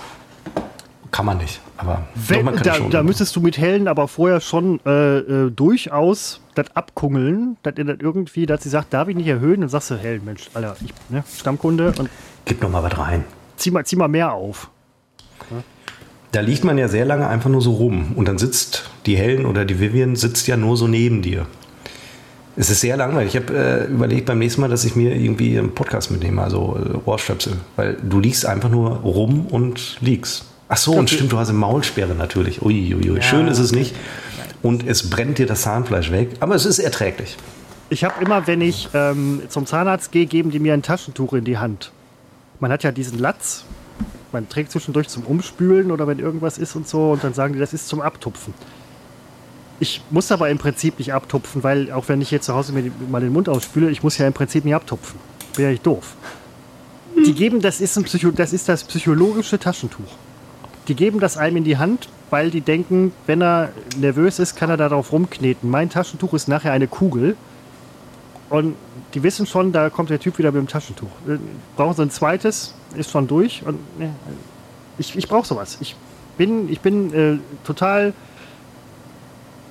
Kann man nicht, aber Wenn, man da, da müsstest du mit Helen aber vorher schon äh, äh, durchaus das abkungeln, dass ihr das irgendwie, dass sie sagt, darf ich nicht erhöhen? Dann sagst du, Helen, Mensch, Alter, ich, ne, Stammkunde und Gib noch mal was rein. zieh mal, zieh mal mehr auf. Da liegt man ja sehr lange einfach nur so rum und dann sitzt die Helen oder die Vivian sitzt ja nur so neben dir. Es ist sehr langweilig. Ich habe äh, überlegt beim nächsten Mal, dass ich mir irgendwie einen Podcast mitnehme, also äh, Ohrstöpsel, weil du liegst einfach nur rum und liegst. Ach so, und stimmt, du hast eine Maulsperre natürlich. Uiuiui. Ja. Schön ist es nicht. Und es brennt dir das Zahnfleisch weg, aber es ist erträglich. Ich habe immer, wenn ich ähm, zum Zahnarzt gehe, geben die mir ein Taschentuch in die Hand. Man hat ja diesen Latz, man trägt zwischendurch zum Umspülen oder wenn irgendwas ist und so und dann sagen die, das ist zum Abtupfen. Ich muss aber im Prinzip nicht abtupfen, weil auch wenn ich hier zu Hause mir mal den Mund ausspüle, ich muss ja im Prinzip nicht abtupfen. Bin ja nicht doof. Die geben, das ist, ein Psycho, das ist das psychologische Taschentuch. Die geben das einem in die Hand, weil die denken, wenn er nervös ist, kann er darauf rumkneten. Mein Taschentuch ist nachher eine Kugel. Und die wissen schon, da kommt der Typ wieder mit dem Taschentuch. Äh, Brauchen sie ein zweites, ist schon durch. Und ich, ich brauche sowas. Ich bin, ich bin äh, total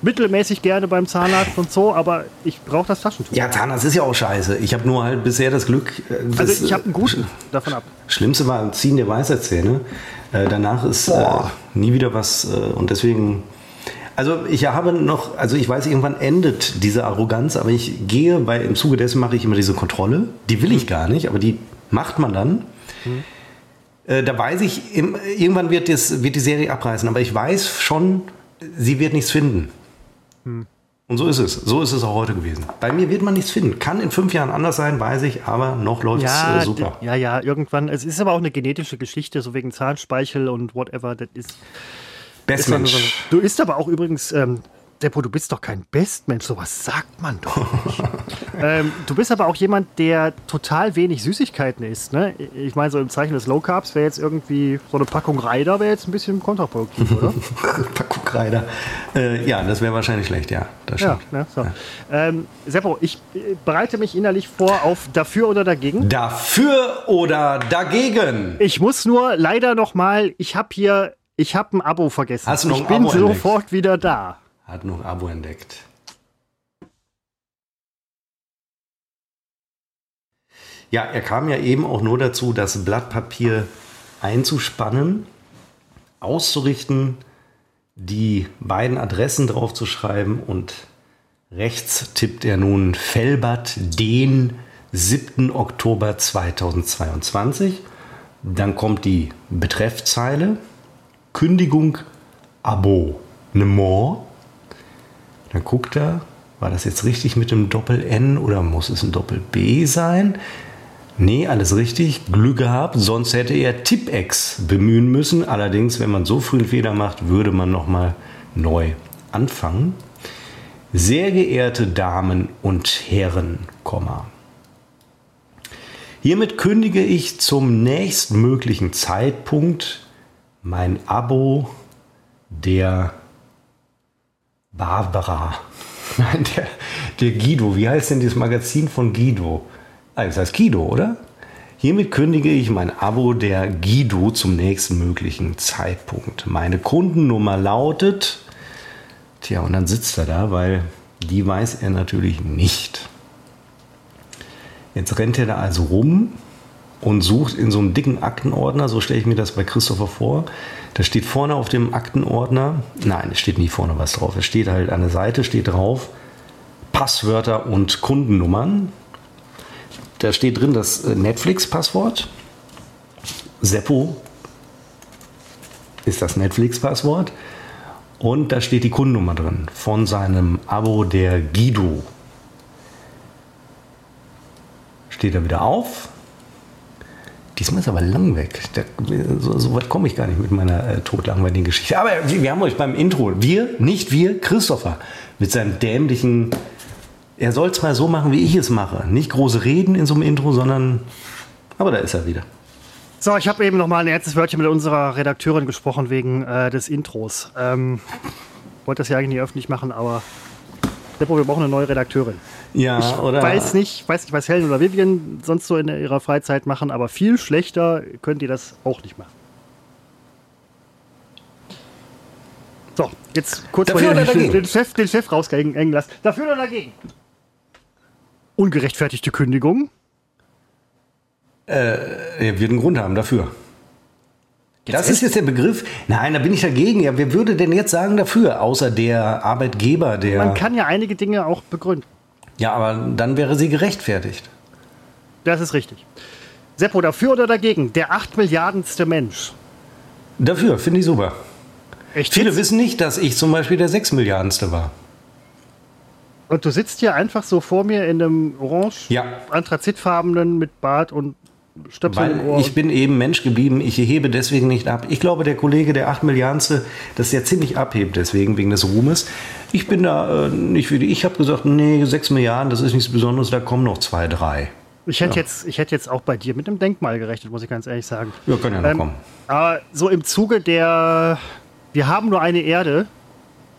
mittelmäßig gerne beim Zahnarzt und so, aber ich brauche das Taschentuch. Ja, Zahnarzt ist ja auch scheiße. Ich habe nur halt bisher das Glück. äh, also ich habe einen äh, guten davon ab. Schlimmste war Ziehen der Weisheitszähne. Äh, danach ist äh, nie wieder was äh, und deswegen. Also ich habe noch, also ich weiß, irgendwann endet diese Arroganz, aber ich gehe, weil im Zuge dessen mache ich immer diese Kontrolle. Die will ich gar nicht, aber die macht man dann. Äh, da weiß ich, irgendwann wird, das, wird die Serie abreißen, aber ich weiß schon, sie wird nichts finden. Und so ist es. So ist es auch heute gewesen. Bei mir wird man nichts finden. Kann in fünf Jahren anders sein, weiß ich, aber noch läuft es Ja, äh, super. ja, ja, irgendwann. Es ist aber auch eine genetische Geschichte, so wegen Zahnspeichel und whatever. Das ist, ist so, Bestmensch. du isst aber auch übrigens, ähm, Deppo, du bist doch kein Bestmensch, sowas sagt man doch nicht. ähm, du bist aber auch jemand, der total wenig Süßigkeiten isst. Ne? Ich meine, so im Zeichen des Low Carbs wäre jetzt irgendwie so eine Packung Reider wäre jetzt ein bisschen kontraproduktiv, oder? Packung Reiter. Äh, ja, das wäre wahrscheinlich schlecht, ja. Das ja, stimmt. ne, so. Ähm, Seppo, ich äh, bereite mich innerlich vor auf dafür oder dagegen. Dafür oder dagegen? Ich muss nur leider noch mal, ich habe hier, ich habe ein Abo vergessen. Hast du noch ich ein bin Abo entdeckt? sofort wieder da. Hat noch ein Abo entdeckt. Ja, er kam ja eben auch nur dazu, das Blatt Papier einzuspannen, auszurichten, die beiden Adressen draufzuschreiben und rechts tippt er nun Felbert den 7. Oktober 2022. Dann kommt die Betreffzeile Kündigung Abonnement. Dann guckt er, war das jetzt richtig mit dem Doppel-N oder muss es ein Doppel-B sein? Nee, alles richtig. Glück gehabt, sonst hätte er Tippex bemühen müssen. Allerdings, wenn man so früh einen Fehler macht, würde man nochmal neu anfangen. Sehr geehrte Damen und Herren, Komma. Hiermit kündige ich zum nächstmöglichen Zeitpunkt mein Abo der Barbara. Nein, der, der Guido. Wie heißt denn dieses Magazin von Guido? Ah, das heißt Guido, oder? Hiermit kündige ich mein Abo der Guido zum nächstmöglichen Zeitpunkt. Meine Kundennummer lautet. Tja, und dann sitzt er da, weil die weiß er natürlich nicht. Jetzt rennt er da also rum und sucht in so einem dicken Aktenordner, so stelle ich mir das bei Christopher vor. Da steht vorne auf dem Aktenordner, nein, es steht nie vorne was drauf. Es steht halt an der Seite, steht drauf Passwörter und Kundennummern. Da steht drin das äh, Netflix-Passwort. Seppo ist das Netflix-Passwort. Und da steht die Kundennummer drin von seinem Abo der Guido. Steht er wieder auf, Diesmal ist aber lang weg. Da, so, so, weit komme ich gar nicht mit meiner äh, totlangweiligen Geschichte. Aber wir, wir haben euch beim Intro, wir, nicht wir, Christopher, mit seinem dämlichen, er soll es mal so machen, wie ich es mache. Nicht große Reden in so einem Intro, sondern, aber da ist er wieder. So, ich habe eben noch mal ein erstes Wörtchen mit unserer Redakteurin gesprochen wegen äh, des Intros. Ähm, wollte das ja eigentlich nicht öffentlich machen, aber Seppo, wir brauchen eine neue Redakteurin. Ja, ich oder? weiß nicht, weiß nicht, was Helen oder Vivian sonst so in ihrer Freizeit machen, aber viel schlechter könnt ihr das auch nicht machen. So, jetzt kurz Dafür mal den, den, Chef, den Chef rausgehängen lassen. Dafür oder dagegen? Ungerechtfertigte Kündigung. Er wird einen Grund haben dafür. das ist jetzt der Begriff. Nein, da bin ich dagegen. Ja, wer würde denn jetzt sagen dafür, außer der Arbeitgeber, der. Man kann ja einige Dinge auch begründen. ja, aber dann wäre sie gerechtfertigt. Das ist richtig. Seppo, dafür oder dagegen? Der 8 Milliardenste Mensch. Dafür, finde ich super. Echt? Viele jetzt? wissen nicht, dass ich zum Beispiel der 6 Milliardenste war. Und du sitzt hier einfach so vor mir in einem orange, Ja. anthrazitfarbenen mit Bart und Stöpseln im Weil Ohr. ich bin eben Mensch geblieben, ich hebe deswegen nicht ab. Ich glaube, der Kollege, der 8 Milliardenste, dass der ziemlich abhebt, deswegen, wegen des Ruhmes. Ich bin da äh, nicht wie die. Ich habe gesagt, nee, 6 Milliarden, das ist nichts Besonderes, da kommen noch zwei, drei. Ich hätte, jetzt, ich hätte jetzt auch bei dir mit einem Denkmal gerechnet, muss ich ganz ehrlich sagen. Ja, kann ja noch Ähm, kommen. Aber so im Zuge der Wir haben nur eine Erde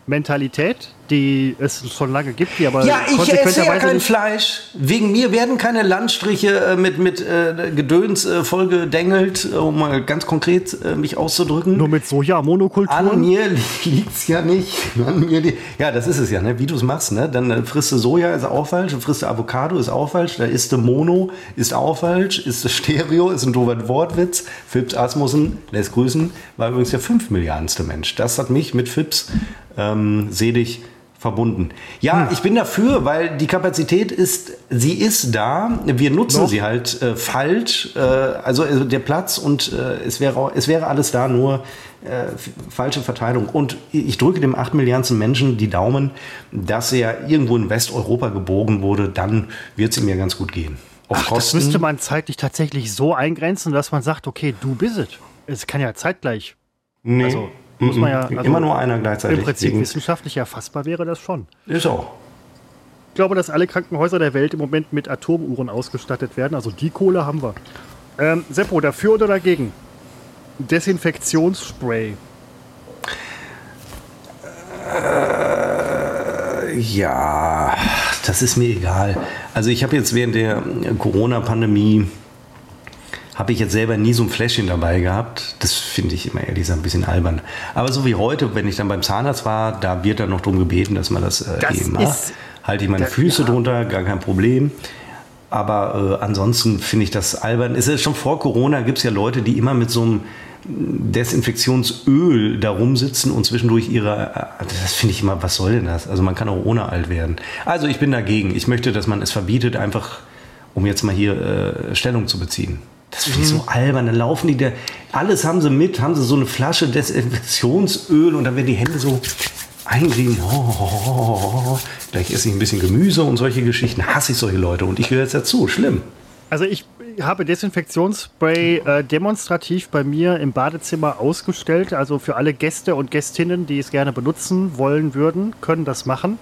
Mentalität, die es schon lange gibt, die aber Ja, ich esse ja kein Fleisch. Wegen mir werden keine Landstriche äh, mit, mit äh, Gedöns äh, vollgedengelt, äh, um mal ganz konkret äh, mich auszudrücken. nur mit An Soja-Monokulturen. mir liegt's ja nicht. An mir ja, das ist es ja, ne? wie du es machst. Ne? Dann äh, frisst du Soja, ist auch falsch. Frisst du Avocado, ist auch falsch. Da isst du Mono, ist auch falsch. Ist du Stereo, ist ein doofer Wortwitz. Phipps Asmussen, lässt grüßen, war übrigens der 5 Milliardenste Mensch. Das hat mich mit Phipps ähm, selig verbunden. Ja, ich bin dafür, weil die Kapazität ist, sie ist da. Wir nutzen Noch? sie halt äh, falsch. Äh, also, also der Platz und äh, es, wäre, es wäre alles da, nur äh, falsche Verteilung. Und ich drücke dem 8 Milliardensten Menschen die Daumen, dass er irgendwo in Westeuropa gebogen wurde, dann wird es ihm ja ganz gut gehen. Ach, das müsste man zeitlich tatsächlich so eingrenzen, dass man sagt, okay, du bist es. Es kann ja zeitgleich. nee, also, muss man ja- also immer nur einer gleichzeitig. Im Prinzip wissenschaftlich erfassbar wäre das schon. ist auch. Ich glaube, dass alle Krankenhäuser der Welt im Moment mit Atomuhren ausgestattet werden. Also die Kohle haben wir. Ähm, Seppo, dafür oder dagegen? Desinfektionsspray. Ja, das ist mir egal. Also ich habe jetzt während der Corona-Pandemie habe ich jetzt selber nie so ein Fläschchen dabei gehabt. Das finde ich immer ehrlich gesagt ein bisschen albern. Aber so wie heute, wenn ich dann beim Zahnarzt war, da wird dann noch darum gebeten, dass man das, äh, Das eben macht. Halte ich meine Da- Füße ja. drunter, gar kein Problem. Aber äh, ansonsten finde ich das albern. Es ist schon vor Corona gibt es ja Leute, die immer mit so einem Desinfektionsöl da rumsitzen und zwischendurch ihre. äh, Das finde ich immer, was soll denn das? Also man kann auch ohne alt werden. Also ich bin dagegen. Ich möchte, dass man es verbietet, einfach um jetzt mal hier äh, Stellung zu beziehen. Das finde ich so albern. Dann laufen die da, alles haben sie mit, haben sie so eine Flasche Desinfektionsöl und dann werden die Hände so eingrieben. Oh, oh, oh, oh. Gleich esse ich ein bisschen Gemüse und solche Geschichten. Hasse ich solche Leute und ich gehöre jetzt dazu. Schlimm. Also ich habe Desinfektionsspray äh, demonstrativ bei mir im Badezimmer ausgestellt. Also für alle Gäste und Gästinnen, die es gerne benutzen wollen würden, können das machen.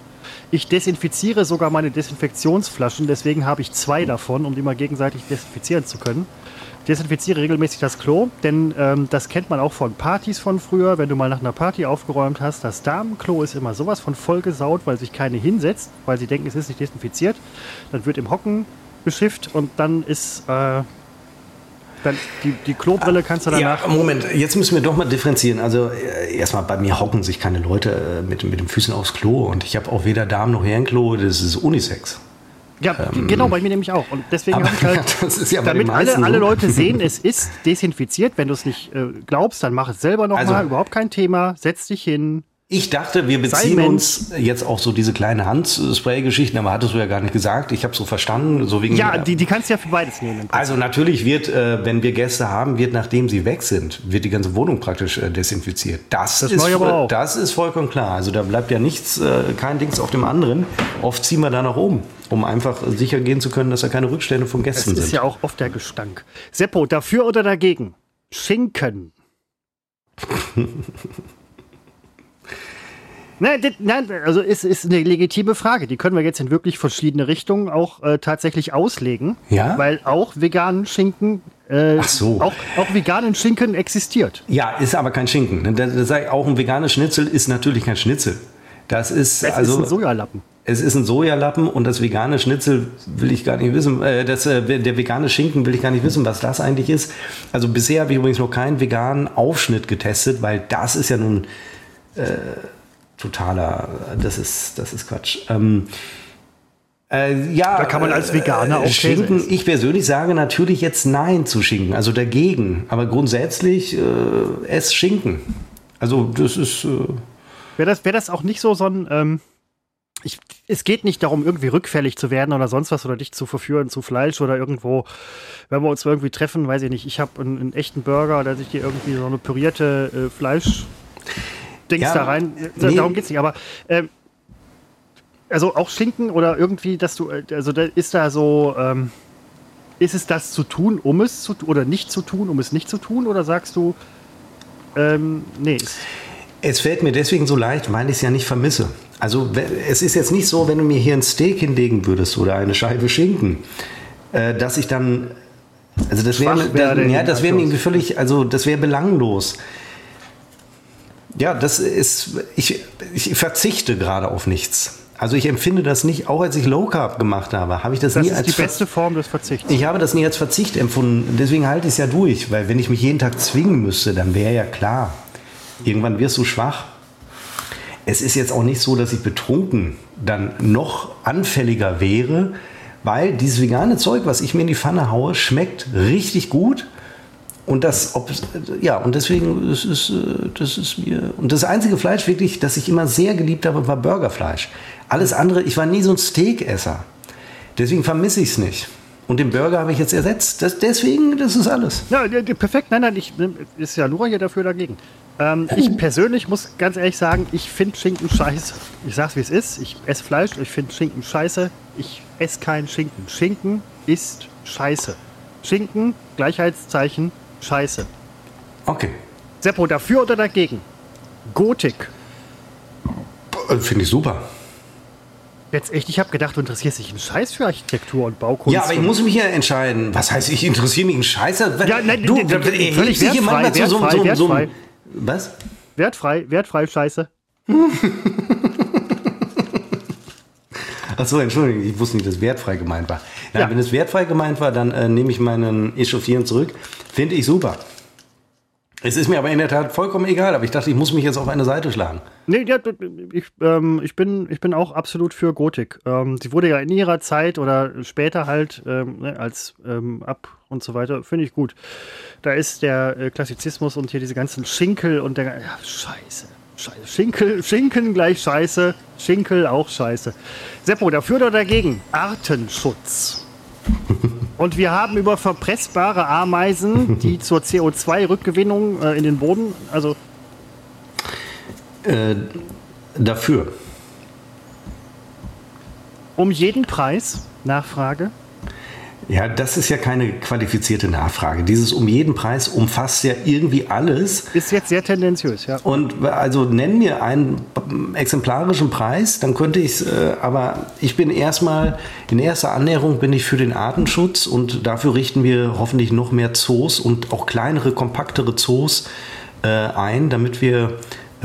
Ich desinfiziere sogar meine Desinfektionsflaschen, deswegen habe ich zwei davon, um die mal gegenseitig desinfizieren zu können. Desinfiziere regelmäßig das Klo, denn ähm, das kennt man auch von Partys von früher. Wenn du mal nach einer Party aufgeräumt hast, das Damenklo ist immer sowas von vollgesaut, weil sich keine hinsetzt, weil sie denken, es ist nicht desinfiziert. Dann wird im Hocken beschifft und dann ist äh, dann die, die Klobrille kannst du danach. Ja, Moment, jetzt müssen wir doch mal differenzieren. Also äh, erstmal bei mir hocken sich keine Leute äh, mit, mit den Füßen aufs Klo und ich habe auch weder Damen noch Herrenklo, das ist Unisex. Ja, genau, bei mir nämlich auch. Und deswegen ähm, habe ich halt, ja damit alle, alle. Leute sehen, es ist desinfiziert. Wenn du es nicht äh, glaubst, dann mach es selber nochmal. Also- Überhaupt kein Thema. Setz dich hin. Ich dachte, wir beziehen uns jetzt auch so diese kleine Handspray-Geschichten, aber hattest du ja gar nicht gesagt. Ich habe so verstanden, so wegen. Ja, die, die kannst du ja für beides nehmen. also natürlich wird, äh, wenn wir Gäste haben, wird nachdem sie weg sind, wird die ganze Wohnung praktisch äh, desinfiziert. Das, Das ist, aber auch. das ist vollkommen klar. Also da bleibt ja nichts, äh, kein Dings auf dem anderen. Oft ziehen wir da nach oben. Um einfach sicher gehen zu können, dass da keine Rückstände von Gästen Das sind. ist ja auch oft der Gestank. Seppo, dafür oder dagegen? Schinken. Nein, das, nein, also ist, ist eine legitime Frage. Die können wir jetzt in wirklich verschiedene Richtungen auch äh, tatsächlich auslegen. Ja? Weil auch veganen Schinken, äh, Ach so. auch, auch veganen Schinken existiert. Ja, ist aber kein Schinken. Das, das auch ein veganes Schnitzel ist natürlich kein Schnitzel. Das ist Das also ist ein Sojalappen. Es ist ein Sojalappen und das vegane Schnitzel will ich gar nicht wissen. Äh, das, äh, der vegane Schinken will ich gar nicht wissen, was das eigentlich ist. Also bisher habe ich übrigens noch keinen veganen Aufschnitt getestet, weil das ist ja nun äh, totaler, das ist das ist Quatsch. Ähm, äh, ja, Da kann man als Veganer auch äh, Schinken. essen. Ich persönlich sage natürlich jetzt Nein zu Schinken, also dagegen. Aber grundsätzlich äh, ess Schinken. Also das ist äh, Wäre das, wär das auch nicht so so ein. Ähm, ich, es geht nicht darum, irgendwie rückfällig zu werden oder sonst was oder dich zu verführen zu Fleisch oder irgendwo, wenn wir uns irgendwie treffen, weiß ich nicht, ich habe einen, einen echten Burger, dass ich dir irgendwie so eine pürierte äh, Fleisch. Dings Ja, da rein. Äh, nee. Darum geht's nicht. Aber ähm, also auch Schinken oder irgendwie, dass du, äh, also da ist da so, ähm, ist es das zu tun, um es zu tun oder nicht zu tun, um es nicht zu tun? Oder sagst du, ähm, nee, Es fällt mir deswegen so leicht, weil ich es ja nicht vermisse. Also es ist jetzt nicht so, wenn du mir hier ein Steak hinlegen würdest oder eine Scheibe Schinken, äh, dass ich dann, also das wäre, werde ja, das wäre mir völlig, also das wäre belanglos. Ja, das ist, ich, ich verzichte gerade auf nichts. Also ich empfinde das nicht, auch als ich Low Carb gemacht habe, habe ich das, das nie ist als die Ver- beste Form des Verzichts. ich habe das nie als Verzicht empfunden. Deswegen halte ich es ja durch, weil wenn ich mich jeden Tag zwingen müsste, dann wäre ja klar, irgendwann wirst du schwach. Es ist jetzt auch nicht so, dass ich betrunken dann noch anfälliger wäre, weil dieses vegane Zeug, was ich mir in die Pfanne haue, schmeckt richtig gut. Und das, ob, ja, und deswegen, das ist, äh, das ist mir, und das einzige Fleisch wirklich, das ich immer sehr geliebt habe, war Burgerfleisch. Alles andere, ich war nie so ein Steakesser. Deswegen vermisse ich es nicht. Und den Burger habe ich jetzt ersetzt. Das, deswegen, das ist alles. Ja, perfekt. Nein, nein, ich, ist ja nur hier dafür dagegen. Ähm, ich persönlich muss ganz ehrlich sagen, ich finde Schinken scheiße. Ich sag's wie es ist. Ich esse Fleisch, ich finde Schinken scheiße. Ich esse keinen Schinken. Schinken ist scheiße. Schinken, Gleichheitszeichen, scheiße. Okay. Seppo, dafür oder dagegen? Gotik. Äh, Finde ich super. Jetzt echt, ich habe gedacht, du interessierst dich einen Scheiß für Architektur und Baukunst. Ja, aber ich muss mich ja entscheiden. Was heißt, ich interessiere mich einen Scheiße? Ja, nein, du, d- d- da- d- erhebst völlig dich hier manchmal zu so, so, so, wertfrei. Was? Wertfrei, wertfrei Scheiße. Achso, Entschuldigung, ich wusste nicht, dass wertfrei gemeint war. Nein, Ja. wenn es wertfrei gemeint war, dann äh, nehme ich meinen Echauffieren zurück. Finde ich super. Es ist mir aber in der Tat vollkommen egal, aber ich dachte, ich muss mich jetzt auf eine Seite schlagen. Nee, ja, ich, ähm, ich, bin, ich bin auch absolut für Gotik. Ähm, sie wurde ja in ihrer Zeit oder später halt ähm, ne, als ähm, ab und so weiter, finde ich gut. Da ist der äh, Klassizismus und hier diese ganzen Schinkel und der. Ja, scheiße. Scheiße. Schinkel, Schinken gleich scheiße, Schinkel auch scheiße. Seppo, dafür oder dagegen? Artenschutz. Und wir haben über verpressbare Ameisen, die zur CO2-Rückgewinnung äh, in den Boden, also Äh, dafür. um jeden Preis, Nachfrage. Ja, das ist ja keine qualifizierte Nachfrage. Dieses um jeden Preis umfasst ja irgendwie alles. Ist jetzt sehr tendenziös, ja. Und also nenn mir einen exemplarischen Preis, dann könnte ich es, äh, aber ich bin erstmal, in erster Annäherung bin ich für den Artenschutz und dafür richten wir hoffentlich noch mehr Zoos und auch kleinere, kompaktere Zoos äh, ein, damit wir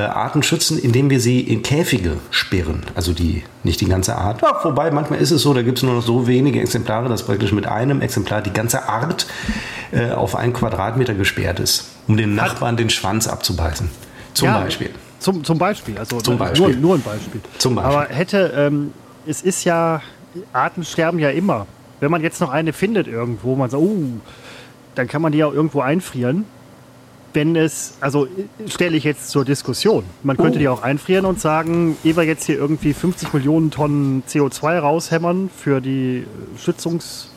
Arten schützen, indem wir sie in Käfige sperren. Also die, nicht die ganze Art. Ja, wobei manchmal ist es so, da gibt es nur noch so wenige Exemplare, dass praktisch mit einem Exemplar die ganze Art äh, auf einen Quadratmeter gesperrt ist, um den Nachbarn den Schwanz abzubeißen. Zum Ja, Beispiel. Zum, zum Beispiel, also Zum nur, Beispiel. nur ein Beispiel. Zum Beispiel. Aber hätte, ähm, es ist ja, Arten sterben ja immer. Wenn man jetzt noch eine findet irgendwo, man sagt, oh, dann kann man die ja irgendwo einfrieren. Wenn es, also stelle ich jetzt zur Diskussion. Man könnte Oh. die auch einfrieren und sagen, ehe wir jetzt hier irgendwie 50 Millionen Tonnen CO2 raushämmern für die äh, Schützungs...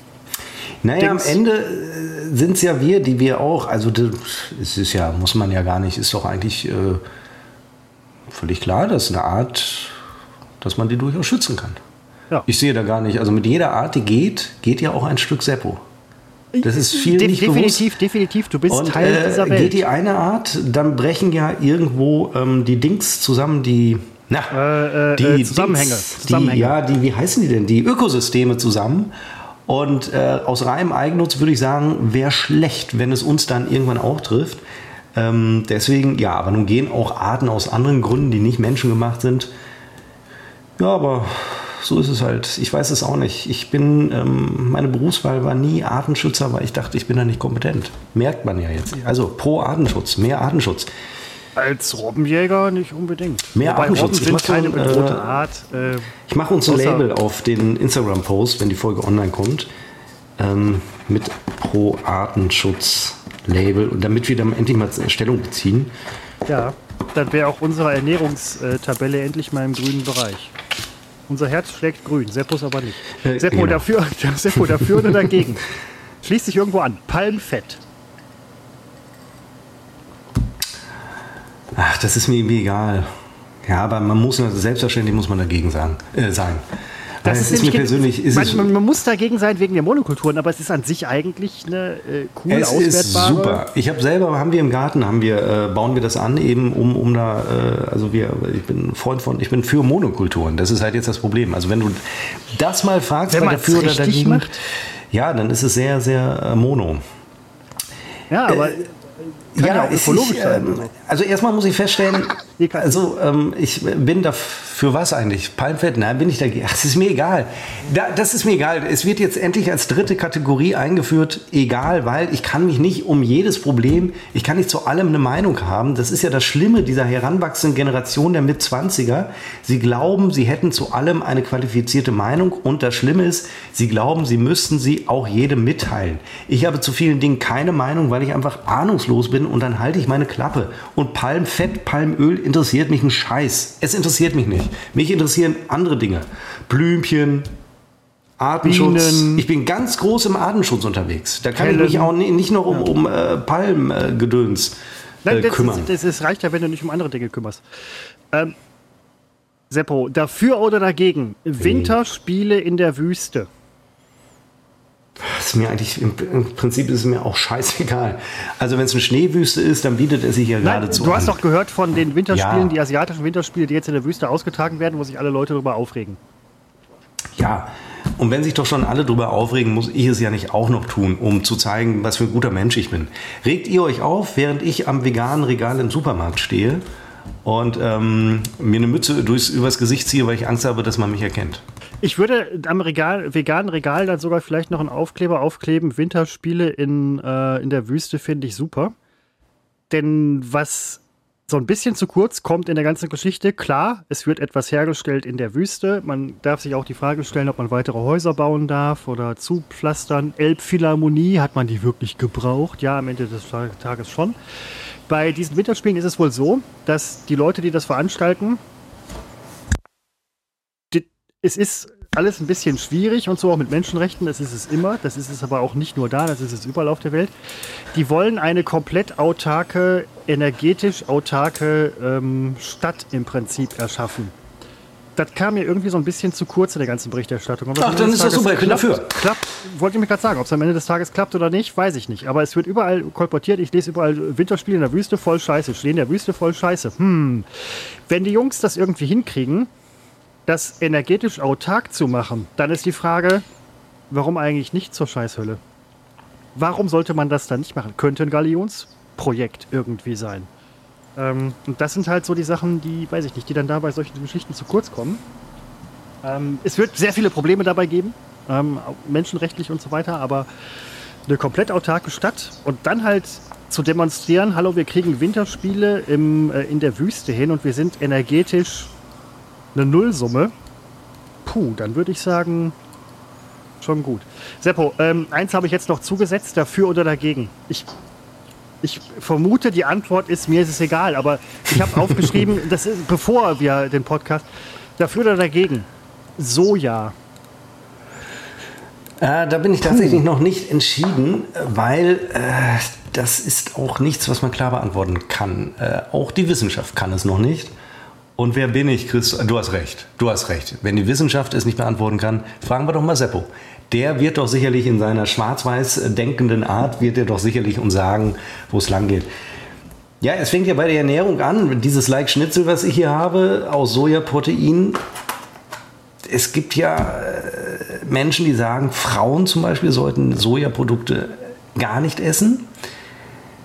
Naja, Dings. am Ende sind es ja wir, die wir auch, also das, es ist ja, muss man ja gar nicht, ist doch eigentlich äh, völlig klar, dass eine Art, dass man die durchaus schützen kann. Ja. Ich sehe da gar nicht. Also mit jeder Art, die geht, geht ja auch ein Stück Seppo. Das ist viel De nicht Definitiv, bewusst. definitiv. Du bist Und, Teil äh, dieser Welt. Geht die eine Art, dann brechen ja irgendwo ähm, die Dings zusammen, die na, äh, äh, die Zusammenhänge. Dings, Zusammenhänge. Die, ja, die, wie heißen die denn? Die Ökosysteme zusammen. Und äh, aus reinem Eigennutz würde ich sagen, wäre schlecht, wenn es uns dann irgendwann auch trifft. Ähm, deswegen, ja, aber nun gehen auch Arten aus anderen Gründen, die nicht menschengemacht sind. Ja, aber so ist es halt. Ich weiß es auch nicht. Ich bin, ähm, meine Berufswahl war nie Artenschützer, weil ich dachte, ich bin da nicht kompetent. Merkt man ja jetzt. Also pro Artenschutz, mehr Artenschutz. Als Robbenjäger nicht unbedingt. Mehr Wobei Artenschutz. Robben sind keine bedrohte äh, Art. Äh, ich mache uns ein Label auf den Instagram-Post, wenn die Folge online kommt, ähm, mit pro Artenschutz Label und damit wir dann endlich mal Stellung beziehen. Ja, dann wäre auch unsere Ernährungstabelle endlich mal im grünen Bereich. Unser Herz schlägt grün, Seppos aber nicht. Äh, Seppo, genau. dafür, Seppo dafür oder dagegen? Schließt sich irgendwo an. Palmfett. Ach, das ist mir irgendwie egal. Ja, aber man muss selbstverständlich muss man dagegen sagen, äh, sein. Das ist, ist mir persönlich. Ist man, man, man, muss dagegen sein wegen der Monokulturen, aber es ist an sich eigentlich eine äh, cool es auswertbare. Ist super. Ich habe selber, haben wir im Garten, haben wir, äh, bauen wir das an, eben um, um da, äh, also wir, ich bin Freund von, ich bin für Monokulturen. Das ist halt jetzt das Problem. Also wenn du das mal fragst, wenn man dafür oder dagegen, macht. ja, dann ist es sehr, sehr äh, mono. Ja, aber äh, kann ja, ja auch ökologisch ich, sein. Ähm, also erstmal muss ich feststellen, also ähm, ich bin da für was eigentlich? Palmfett? Nein, bin ich dagegen. Ach, das ist mir egal. Da, das ist mir egal. Es wird jetzt endlich als dritte Kategorie eingeführt, egal, weil ich kann mich nicht um jedes Problem, ich kann nicht zu allem eine Meinung haben. Das ist ja das Schlimme dieser heranwachsenden Generation der Mitzwanziger. Sie glauben, sie hätten zu allem eine qualifizierte Meinung und das Schlimme ist, sie glauben, sie müssten sie auch jedem mitteilen. Ich habe zu vielen Dingen keine Meinung, weil ich einfach ahnungslos bin und dann halte ich meine Klappe. Und Palmfett, Palmöl interessiert mich ein Scheiß. Es interessiert mich nicht. Mich interessieren andere Dinge. Blümchen, Artenschutz. Bienen. Ich bin ganz groß im Artenschutz unterwegs. Da kann Hellen. ich mich auch nicht noch um, um äh, Palmgedöns äh, kümmern. Das, das, reicht ja, wenn du nicht um andere Dinge kümmerst. Ähm, Seppo, dafür oder dagegen? Winterspiele in der Wüste. Ist mir eigentlich, im, Prinzip ist es mir auch scheißegal. Also wenn es eine Schneewüste ist, dann bietet es sich ja geradezu Du hast doch gehört von den Winterspielen, ja. die asiatischen Winterspiele, die jetzt in der Wüste ausgetragen werden, wo sich alle Leute darüber aufregen. Ja, und wenn sich doch schon alle darüber aufregen, muss ich es ja nicht auch noch tun, um zu zeigen, was für ein guter Mensch ich bin. Regt ihr euch auf, während ich am veganen Regal im Supermarkt stehe und ähm, mir eine Mütze durchs, übers Gesicht ziehe, weil ich Angst habe, dass man mich erkennt? Ich würde am Regal, veganen Regal dann sogar vielleicht noch einen Aufkleber aufkleben. Winterspiele in, äh, in der Wüste finde ich super. Denn was so ein bisschen zu kurz kommt in der ganzen Geschichte, klar, es wird etwas hergestellt in der Wüste. Man darf sich auch die Frage stellen, ob man weitere Häuser bauen darf oder zupflastern. Elbphilharmonie, hat man die wirklich gebraucht? Ja, am Ende des Tages schon. Bei diesen Winterspielen ist es wohl so, dass die Leute, die das veranstalten, es ist alles ein bisschen schwierig und so auch mit Menschenrechten, das ist es immer, das ist es aber auch nicht nur da, das ist es überall auf der Welt. Die wollen eine komplett autarke, energetisch autarke ähm, Stadt im Prinzip erschaffen. Das kam mir irgendwie so ein bisschen zu kurz in der ganzen Berichterstattung. Ach, dann ist das super, ich bin dafür. Klappt, wollte ich mir gerade sagen, ob es am Ende des Tages klappt oder nicht, weiß ich nicht. Aber es wird überall kolportiert, ich lese überall Winterspiele in der Wüste, voll scheiße, stehen in der Wüste, voll scheiße. Hm, wenn die Jungs das irgendwie hinkriegen, das energetisch autark zu machen, dann ist die Frage, warum eigentlich nicht zur Scheißhölle? Warum sollte man das dann nicht machen? Könnte ein Galionsprojekt irgendwie sein. Ähm, und das sind halt so die Sachen, die, weiß ich nicht, die dann da bei solchen Geschichten zu kurz kommen. Ähm, es wird sehr viele Probleme dabei geben, ähm, menschenrechtlich und so weiter, aber eine komplett autarke Stadt und dann halt zu demonstrieren, hallo, wir kriegen Winterspiele im, äh, in der Wüste hin und wir sind energetisch eine Nullsumme, puh, dann würde ich sagen, schon gut. Seppo, ähm, eins habe ich jetzt noch zugesetzt, dafür oder dagegen. Ich, ich vermute, die Antwort ist, mir ist es egal, aber ich habe aufgeschrieben, das ist, bevor wir den Podcast, dafür oder dagegen. Soja. Äh, da bin ich tatsächlich noch nicht entschieden, weil äh, das ist auch nichts, was man klar beantworten kann. Äh, auch die Wissenschaft kann es noch nicht. Und wer bin ich, Chris? Du hast recht. Du hast recht. Wenn die Wissenschaft es nicht beantworten kann, fragen wir doch mal Seppo. Der wird doch sicherlich in seiner schwarz-weiß denkenden Art, wird er doch sicherlich uns sagen, wo es lang geht. Ja, es fängt ja bei der Ernährung an. Dieses Like Schnitzel, was ich hier habe, aus Sojaprotein. Es gibt ja äh, Menschen, die sagen, Frauen zum Beispiel sollten Sojaprodukte gar nicht essen.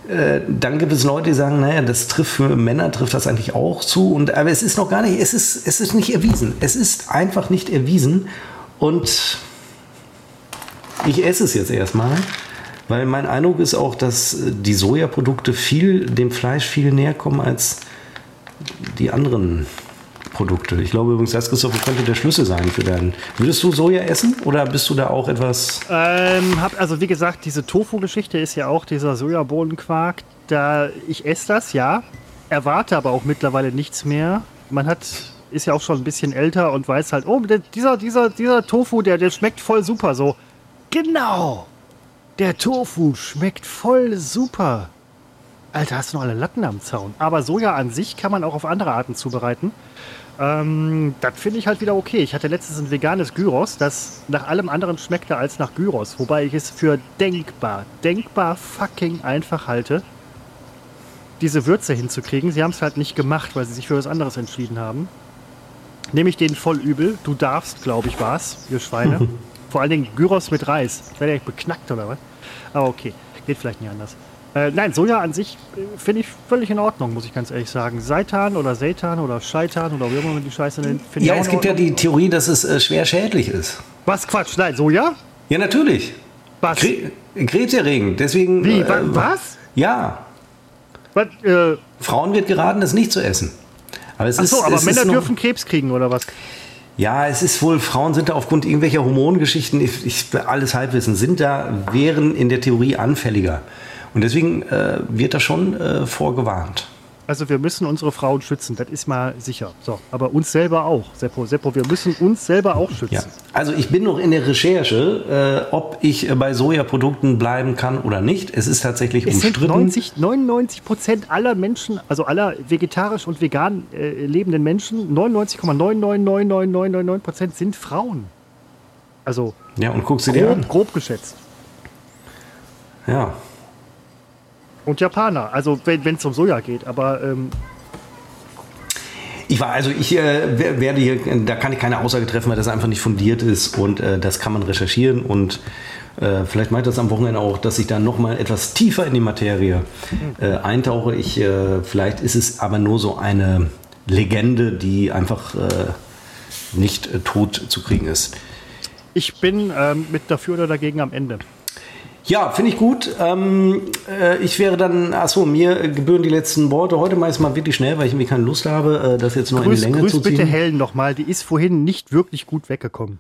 Äh, dann gibt es Leute, die sagen, naja, das trifft für Männer trifft das eigentlich auch zu. Und, aber es ist noch gar nicht, es ist, es ist nicht erwiesen. Es ist einfach nicht erwiesen. Und ich esse es jetzt erstmal, weil mein Eindruck ist auch, dass die Sojaprodukte viel dem Fleisch viel näher kommen als die anderen Produkte. Ich glaube übrigens, das Christoph könnte der Schlüssel sein für deinen. Würdest du Soja essen oder bist du da auch etwas? Ähm, hab, also wie gesagt, diese Tofu-Geschichte ist ja auch dieser Sojabohnenquark. Da ich esse das, ja, erwarte aber auch mittlerweile nichts mehr. Man hat ist ja auch schon ein bisschen älter und weiß halt, oh, dieser, dieser, dieser Tofu, der, der schmeckt voll super. So, genau, der Tofu schmeckt voll super. Alter, hast du noch alle Latten am Zaun. Aber Soja an sich kann man auch auf andere Arten zubereiten. Ähm, das finde ich halt wieder okay. Ich hatte letztens ein veganes Gyros, das nach allem anderen schmeckte als nach Gyros. Wobei ich es für denkbar, denkbar fucking einfach halte, diese Würze hinzukriegen. Sie haben es halt nicht gemacht, weil sie sich für was anderes entschieden haben. Nehme ich den voll übel. Du darfst, glaube ich, war's, ihr Schweine. Vor allen Dingen Gyros mit Reis. Wäre der beknackt oder was? Aber okay, geht vielleicht nicht anders. Äh, nein, Soja an sich äh, finde ich völlig in Ordnung, muss ich ganz ehrlich sagen. Seitan oder Seitan oder Scheitan oder wie immer man die Scheiße nennt, finde Ja, ich auch es gibt ja die Theorie, dass es äh, schwer schädlich ist. Was Quatsch? Nein, Soja? Ja, natürlich. Was? Kre Krebserregend. Deswegen. Wie? äh, wa- was? Ja. was äh, Frauen wird geraten, es nicht zu essen. Aber es ach so, ist, aber Männer dürfen Krebs kriegen oder was? Ja, es ist wohl, Frauen sind da aufgrund irgendwelcher Hormongeschichten, ich, ich, alles Halbwissen, sind da, wären in der Theorie anfälliger. Und deswegen äh, wird da schon äh, vorgewarnt. Also wir müssen unsere Frauen schützen, das ist mal sicher. So, aber uns selber auch, Seppo. Seppo, wir müssen uns selber auch schützen. Ja. Also ich bin noch in der Recherche, äh, ob ich bei Sojaprodukten bleiben kann oder nicht. Es ist tatsächlich Es sind umstritten. 90, 99 Prozent aller Menschen, also aller vegetarisch und vegan äh, lebenden Menschen, 99,999999 Prozent sind Frauen. Also Ja, und guck sie dir an. grob, grob geschätzt. Ja. Und Japaner, also wenn es um Soja geht. Aber ähm, Ich war, also ich äh, wer- werde hier, da kann ich keine Aussage treffen, weil das einfach nicht fundiert ist und äh, das kann man recherchieren und äh, vielleicht meint das am Wochenende auch, dass ich da nochmal etwas tiefer in die Materie äh, eintauche. Ich, äh, vielleicht ist es aber nur so eine Legende, die einfach äh, nicht tot zu kriegen ist. ich bin ähm, mit dafür oder dagegen am Ende. Ja, finde ich gut. Ähm, äh, ich wäre dann, achso, mir gebühren die letzten Worte. Heute mache ich es mal wirklich schnell, weil ich irgendwie keine Lust habe, äh, das jetzt nur Grüß, in die Länge grüß zu ziehen. bitte Helen nochmal, die ist vorhin nicht wirklich gut weggekommen.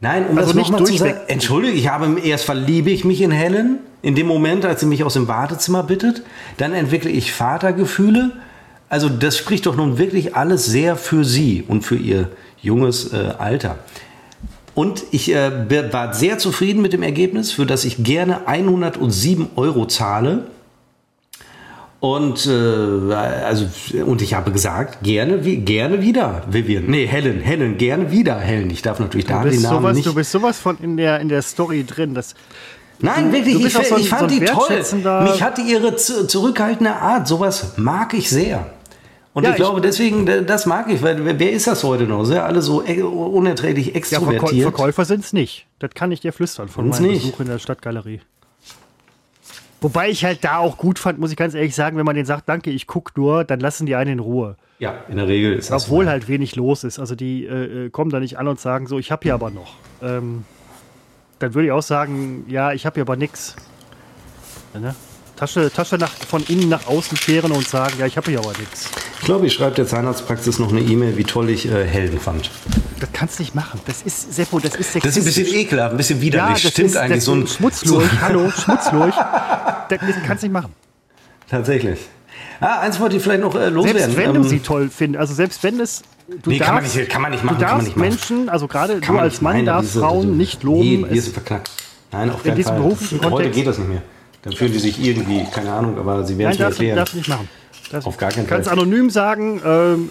Nein, um Also das nicht nochmal zu sagen. Entschuldige, ich habe erst verliebe ich mich in Helen. In dem Moment, als sie mich aus dem Wartezimmer bittet, dann entwickle ich Vatergefühle. Also das spricht doch nun wirklich alles sehr für sie und für ihr junges äh, Alter. Und ich äh, war sehr zufrieden mit dem Ergebnis, für das ich gerne 107 Euro zahle. Und, äh, also, und ich habe gesagt, gerne, wie, gerne wieder, Vivian. Nee, Helen, Helen, gerne wieder, Helen. Ich darf natürlich da den Namen sowas, nicht. du bist sowas von in der, in der Story drin. Das, Nein, du- wirklich, du ich, so ein- ich fand so die toll. Mich hatte ihre zu, zurückhaltende Art, sowas mag ich sehr. Und Ja, ich glaube, ich- deswegen, das mag ich, weil wer- ist das heute noch? Sind ja alle so e- unerträglich ja, Verkäu extrovertiert. Verkäufer sind es nicht. Das kann ich dir flüstern von Sind's meinem nicht. Besuch in der Stadtgalerie. Wobei ich halt da auch gut fand, muss ich ganz ehrlich sagen, wenn man denen sagt, danke, ich guck nur, dann lassen die einen in Ruhe. ja, in der Regel ist das Obwohl halt wenig los ist. Also die äh, äh, kommen da nicht an und sagen so, ich habe hier aber noch. Ähm, dann würde ich auch sagen, ja, ich habe hier aber nix. Ne? Tasche, Tasche nach, von innen nach außen kehren und sagen, ja, ich habe hier aber nix. Ich glaube, ich schreibe der Zahnarztpraxis noch eine E-Mail, wie toll ich äh, Helden fand. Das kannst du nicht machen. Das ist, Seppo, das ist Das ist ein bisschen sexistisch. ekelhaft, ein bisschen Ja, widerlich. das Stimmt ist, eigentlich das so ein Schmutzlurch. So, Hallo, Schmutzlurch. Das, kannst du nicht machen. tatsächlich. Ah, eins wollte ich vielleicht noch äh, loswerden. Selbst wenn Ähm, du sie toll findest, also selbst wenn es. Du Nee, darfst, kann man nicht- kann man nicht machen, Du kann man darfst. Menschen, also gerade du als Mann nein, darfst diese- Frauen nicht loben. Nee, hier ist verknackt. Nein, auf keinen diesem Fall. beruflichen Heute Kontext- geht das nicht mehr. Dann fühlen die sich irgendwie, keine Ahnung, aber sie werden es mir du erklären. darfst du nicht machen. Das Auf gar keinen kannst Fall. anonym sagen, ähm,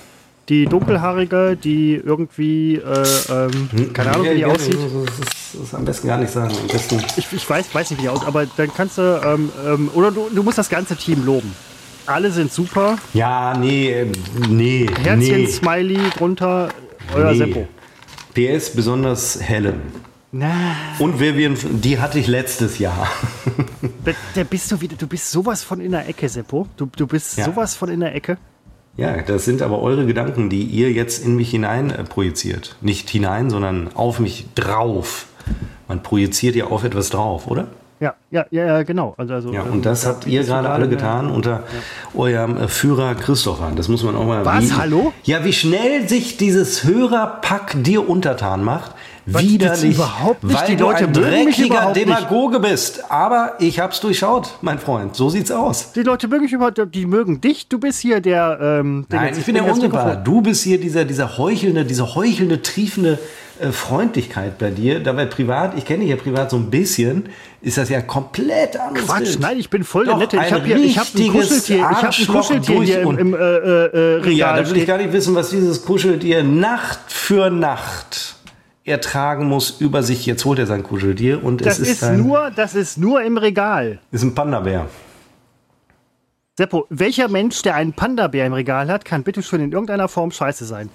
die dunkelhaarige, die irgendwie, äh, ähm, keine Ahnung, wie die aussieht. Das ist, am besten gar nicht sagen. Am besten Ich, ich weiß, weiß nicht, wie die aussieht, aber dann kannst du, ähm, ähm, oder du, du musst das ganze Team loben. Alle sind super. ja, nee, nee, Herzchen, nee. Smiley drunter, euer nee. Seppo. PS besonders Helen. Na, Und Vivian, die hatte ich letztes Jahr. da, bist du wieder, du bist sowas von in der Ecke, Seppo. Du, du bist Ja. sowas von in der Ecke. Ja, das sind aber eure Gedanken, die ihr jetzt in mich hinein äh, projiziert. Nicht hinein, sondern auf mich drauf. Man projiziert ja auf etwas drauf, oder? Ja, ja, ja, ja genau. Also, also, Ja, ähm, und das da habt ihr gerade alle getan unter eurem äh, Führer Christopher. Das muss man auch mal. Was? Wie, Hallo? Ja, wie schnell sich dieses Hörerpack dir untertan macht. Widerlich. überhaupt nicht? Weil Die du Leute ein mögen mich dreckiger nicht. Demagoge bist. Aber ich hab's durchschaut, mein Freund. So sieht's aus. Die Leute mögen mich überhaupt, die mögen dich. Du bist hier der. Ähm, Nein, ich bin der. Mikrofon- Du bist hier dieser, dieser heuchelnde, diese heuchelnde, triefende äh, Freundlichkeit bei dir. Dabei privat, ich kenne dich ja privat so ein bisschen, ist das ja komplett anders. Quatsch, nein, ich bin voll der Doch, Nette. Ich ein habe hier, ich habe ein Kuscheltier, ich habe ein Kuscheltier hier im, im äh, äh, äh, Regal. Ja, da will ich gar nicht wissen, was dieses Kuscheltier Nacht für Nacht ertragen muss über sich. Jetzt holt er sein Kuscheltier und das es ist, ist ein, nur, das ist nur im Regal. ist ein Panda-Bär. Seppo, welcher Mensch, der einen Panda-Bär im Regal hat, kann bitte schon in irgendeiner Form scheiße sein?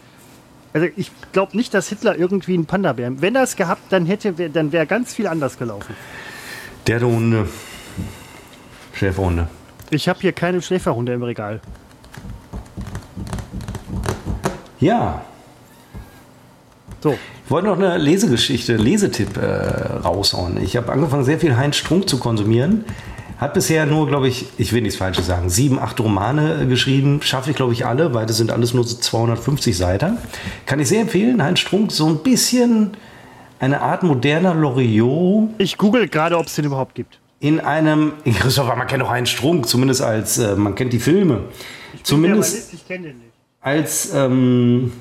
Also ich glaube nicht, dass Hitler irgendwie einen Panda-Bär. Wenn er es gehabt, dann hätte, dann wäre ganz viel anders gelaufen. Der der Hunde. Schäferhunde. Ich habe hier keine Schläferhunde im Regal. Ja, So, wollte noch eine Lesegeschichte, Lesetipp äh, raushauen. Ich habe angefangen, sehr viel Heinz Strunk zu konsumieren. Hat bisher nur, glaube ich, ich will nichts Falsches sagen, sieben, acht Romane geschrieben. Schaffe ich, glaube ich, alle, weil das sind alles nur so 250 Seiten. Kann ich sehr empfehlen. Heinz Strunk, so ein bisschen eine Art moderner Loriot ich google gerade, ob es den überhaupt gibt. in einem. Christopher, man kennt doch Heinz Strunk, zumindest als, äh, man kennt die Filme. Zumindest ich kenne den nicht. als ähm,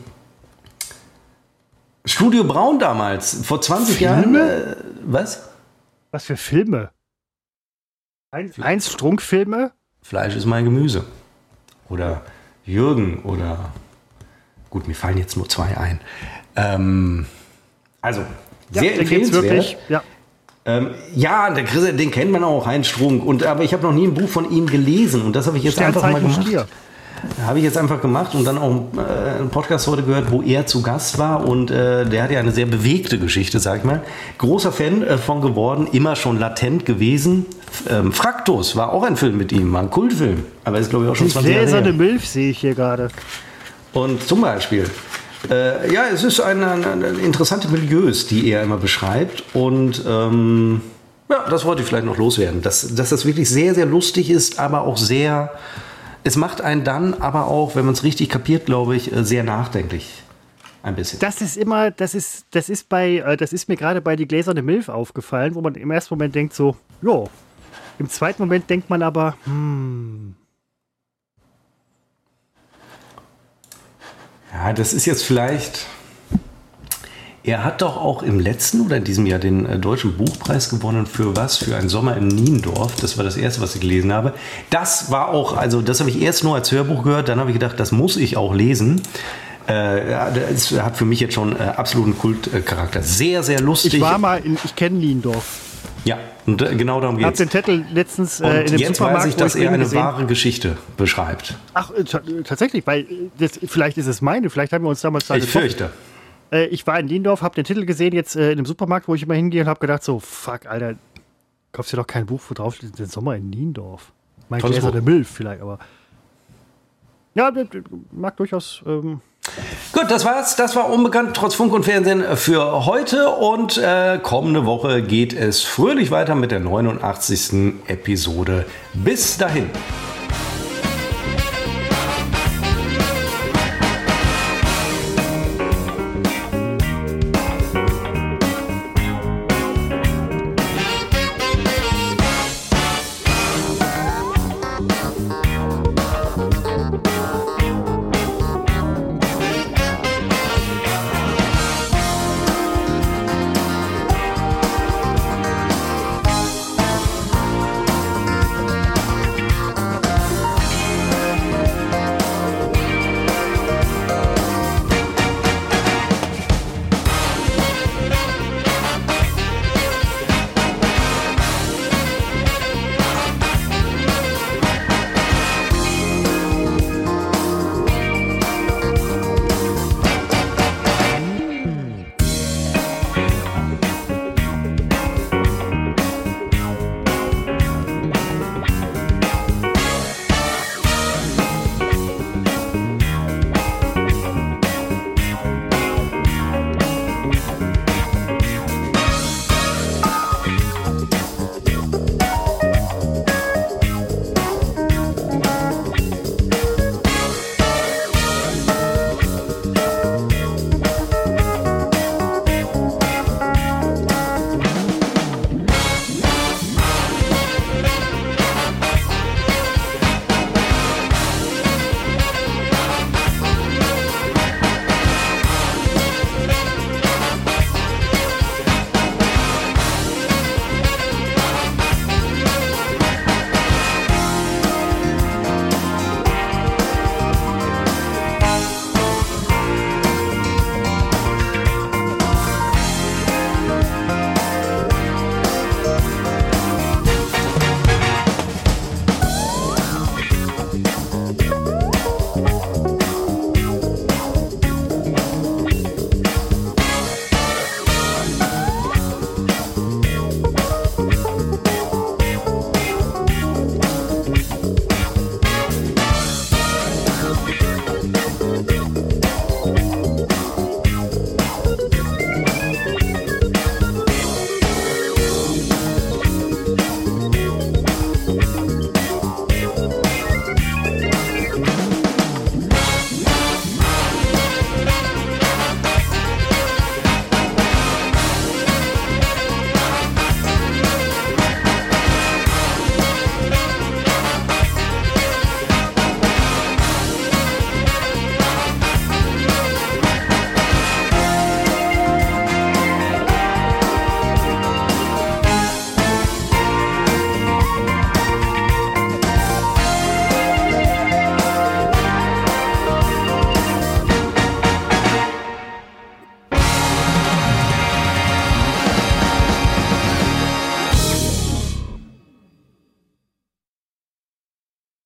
Studio Braun damals, vor 20 Jahren. Filme? Äh, was? Was für Filme? Heinz, Heinz Strunk-Filme? Fleisch ist mein Gemüse. Oder Jürgen oder. Gut, mir fallen jetzt nur zwei ein. Ähm, also, sehr den gibt's empfehlenswert. wirklich. Ja. Ähm, ja, der Chris, den kennt man auch, Heinz Strunk. Und, aber ich habe noch nie ein Buch von ihm gelesen und das habe ich jetzt einfach mal gemacht. Stier. Habe ich jetzt einfach gemacht und dann auch äh, einen Podcast heute gehört, wo er zu Gast war und äh, der hat ja eine sehr bewegte Geschichte, sag ich mal. Großer Fan äh, von geworden, immer schon latent gewesen. Ähm, Fraktus war auch ein Film mit ihm, war ein Kultfilm, aber ist glaube ich auch schon Die 20 Jahre gläserne her. Milch sehe ich hier gerade. Und zum Beispiel, äh, ja, es ist eine, eine, eine interessante Milieus, die er immer beschreibt und ähm, ja, das wollte ich vielleicht noch loswerden, dass, dass das wirklich sehr, sehr lustig ist, aber auch sehr, es macht einen dann aber auch, wenn man es richtig kapiert, glaube ich, äh, sehr nachdenklich. Ein bisschen. Das ist immer, das ist, das ist bei, äh, das ist mir gerade bei die gläserne Milch aufgefallen, wo man im ersten Moment denkt so, jo. Im zweiten Moment denkt man aber, hm, Ja, das ist jetzt vielleicht. Er hat doch auch im letzten oder in diesem Jahr den äh, Deutschen Buchpreis gewonnen für was? Für ein Sommer in Niendorf. Das war das erste, was ich gelesen habe. Das war auch, also das habe ich erst nur als Hörbuch gehört. Dann habe ich gedacht, das muss ich auch lesen. Äh, das hat für mich jetzt schon äh, absoluten Kultcharakter. Sehr, sehr lustig. ich war mal in, ich kenne Niendorf. ja, und genau darum Hab geht's. den Zettel letztens äh, in dem jetzt Supermarkt, weiß ich, dass ich er eine gesehen. wahre Geschichte beschreibt. Ach, ta- tatsächlich, weil das, vielleicht ist es meine, vielleicht haben wir uns damals da Ich getroffen. fürchte. Äh, ich war in Niendorf, habe den Titel gesehen jetzt äh, in dem Supermarkt, wo ich immer hingehe und habe gedacht so, fuck, Alter, kaufst dir doch kein Buch, wo drauf steht, den Sommer in Niendorf. Mein Tolles Gläser der Milch vielleicht, aber ja, mag durchaus ähm, Gut, das war's. Das war unbekannt trotz Funk und Fernsehen für heute und äh, kommende Woche geht es fröhlich weiter mit der 89. Episode. Bis dahin.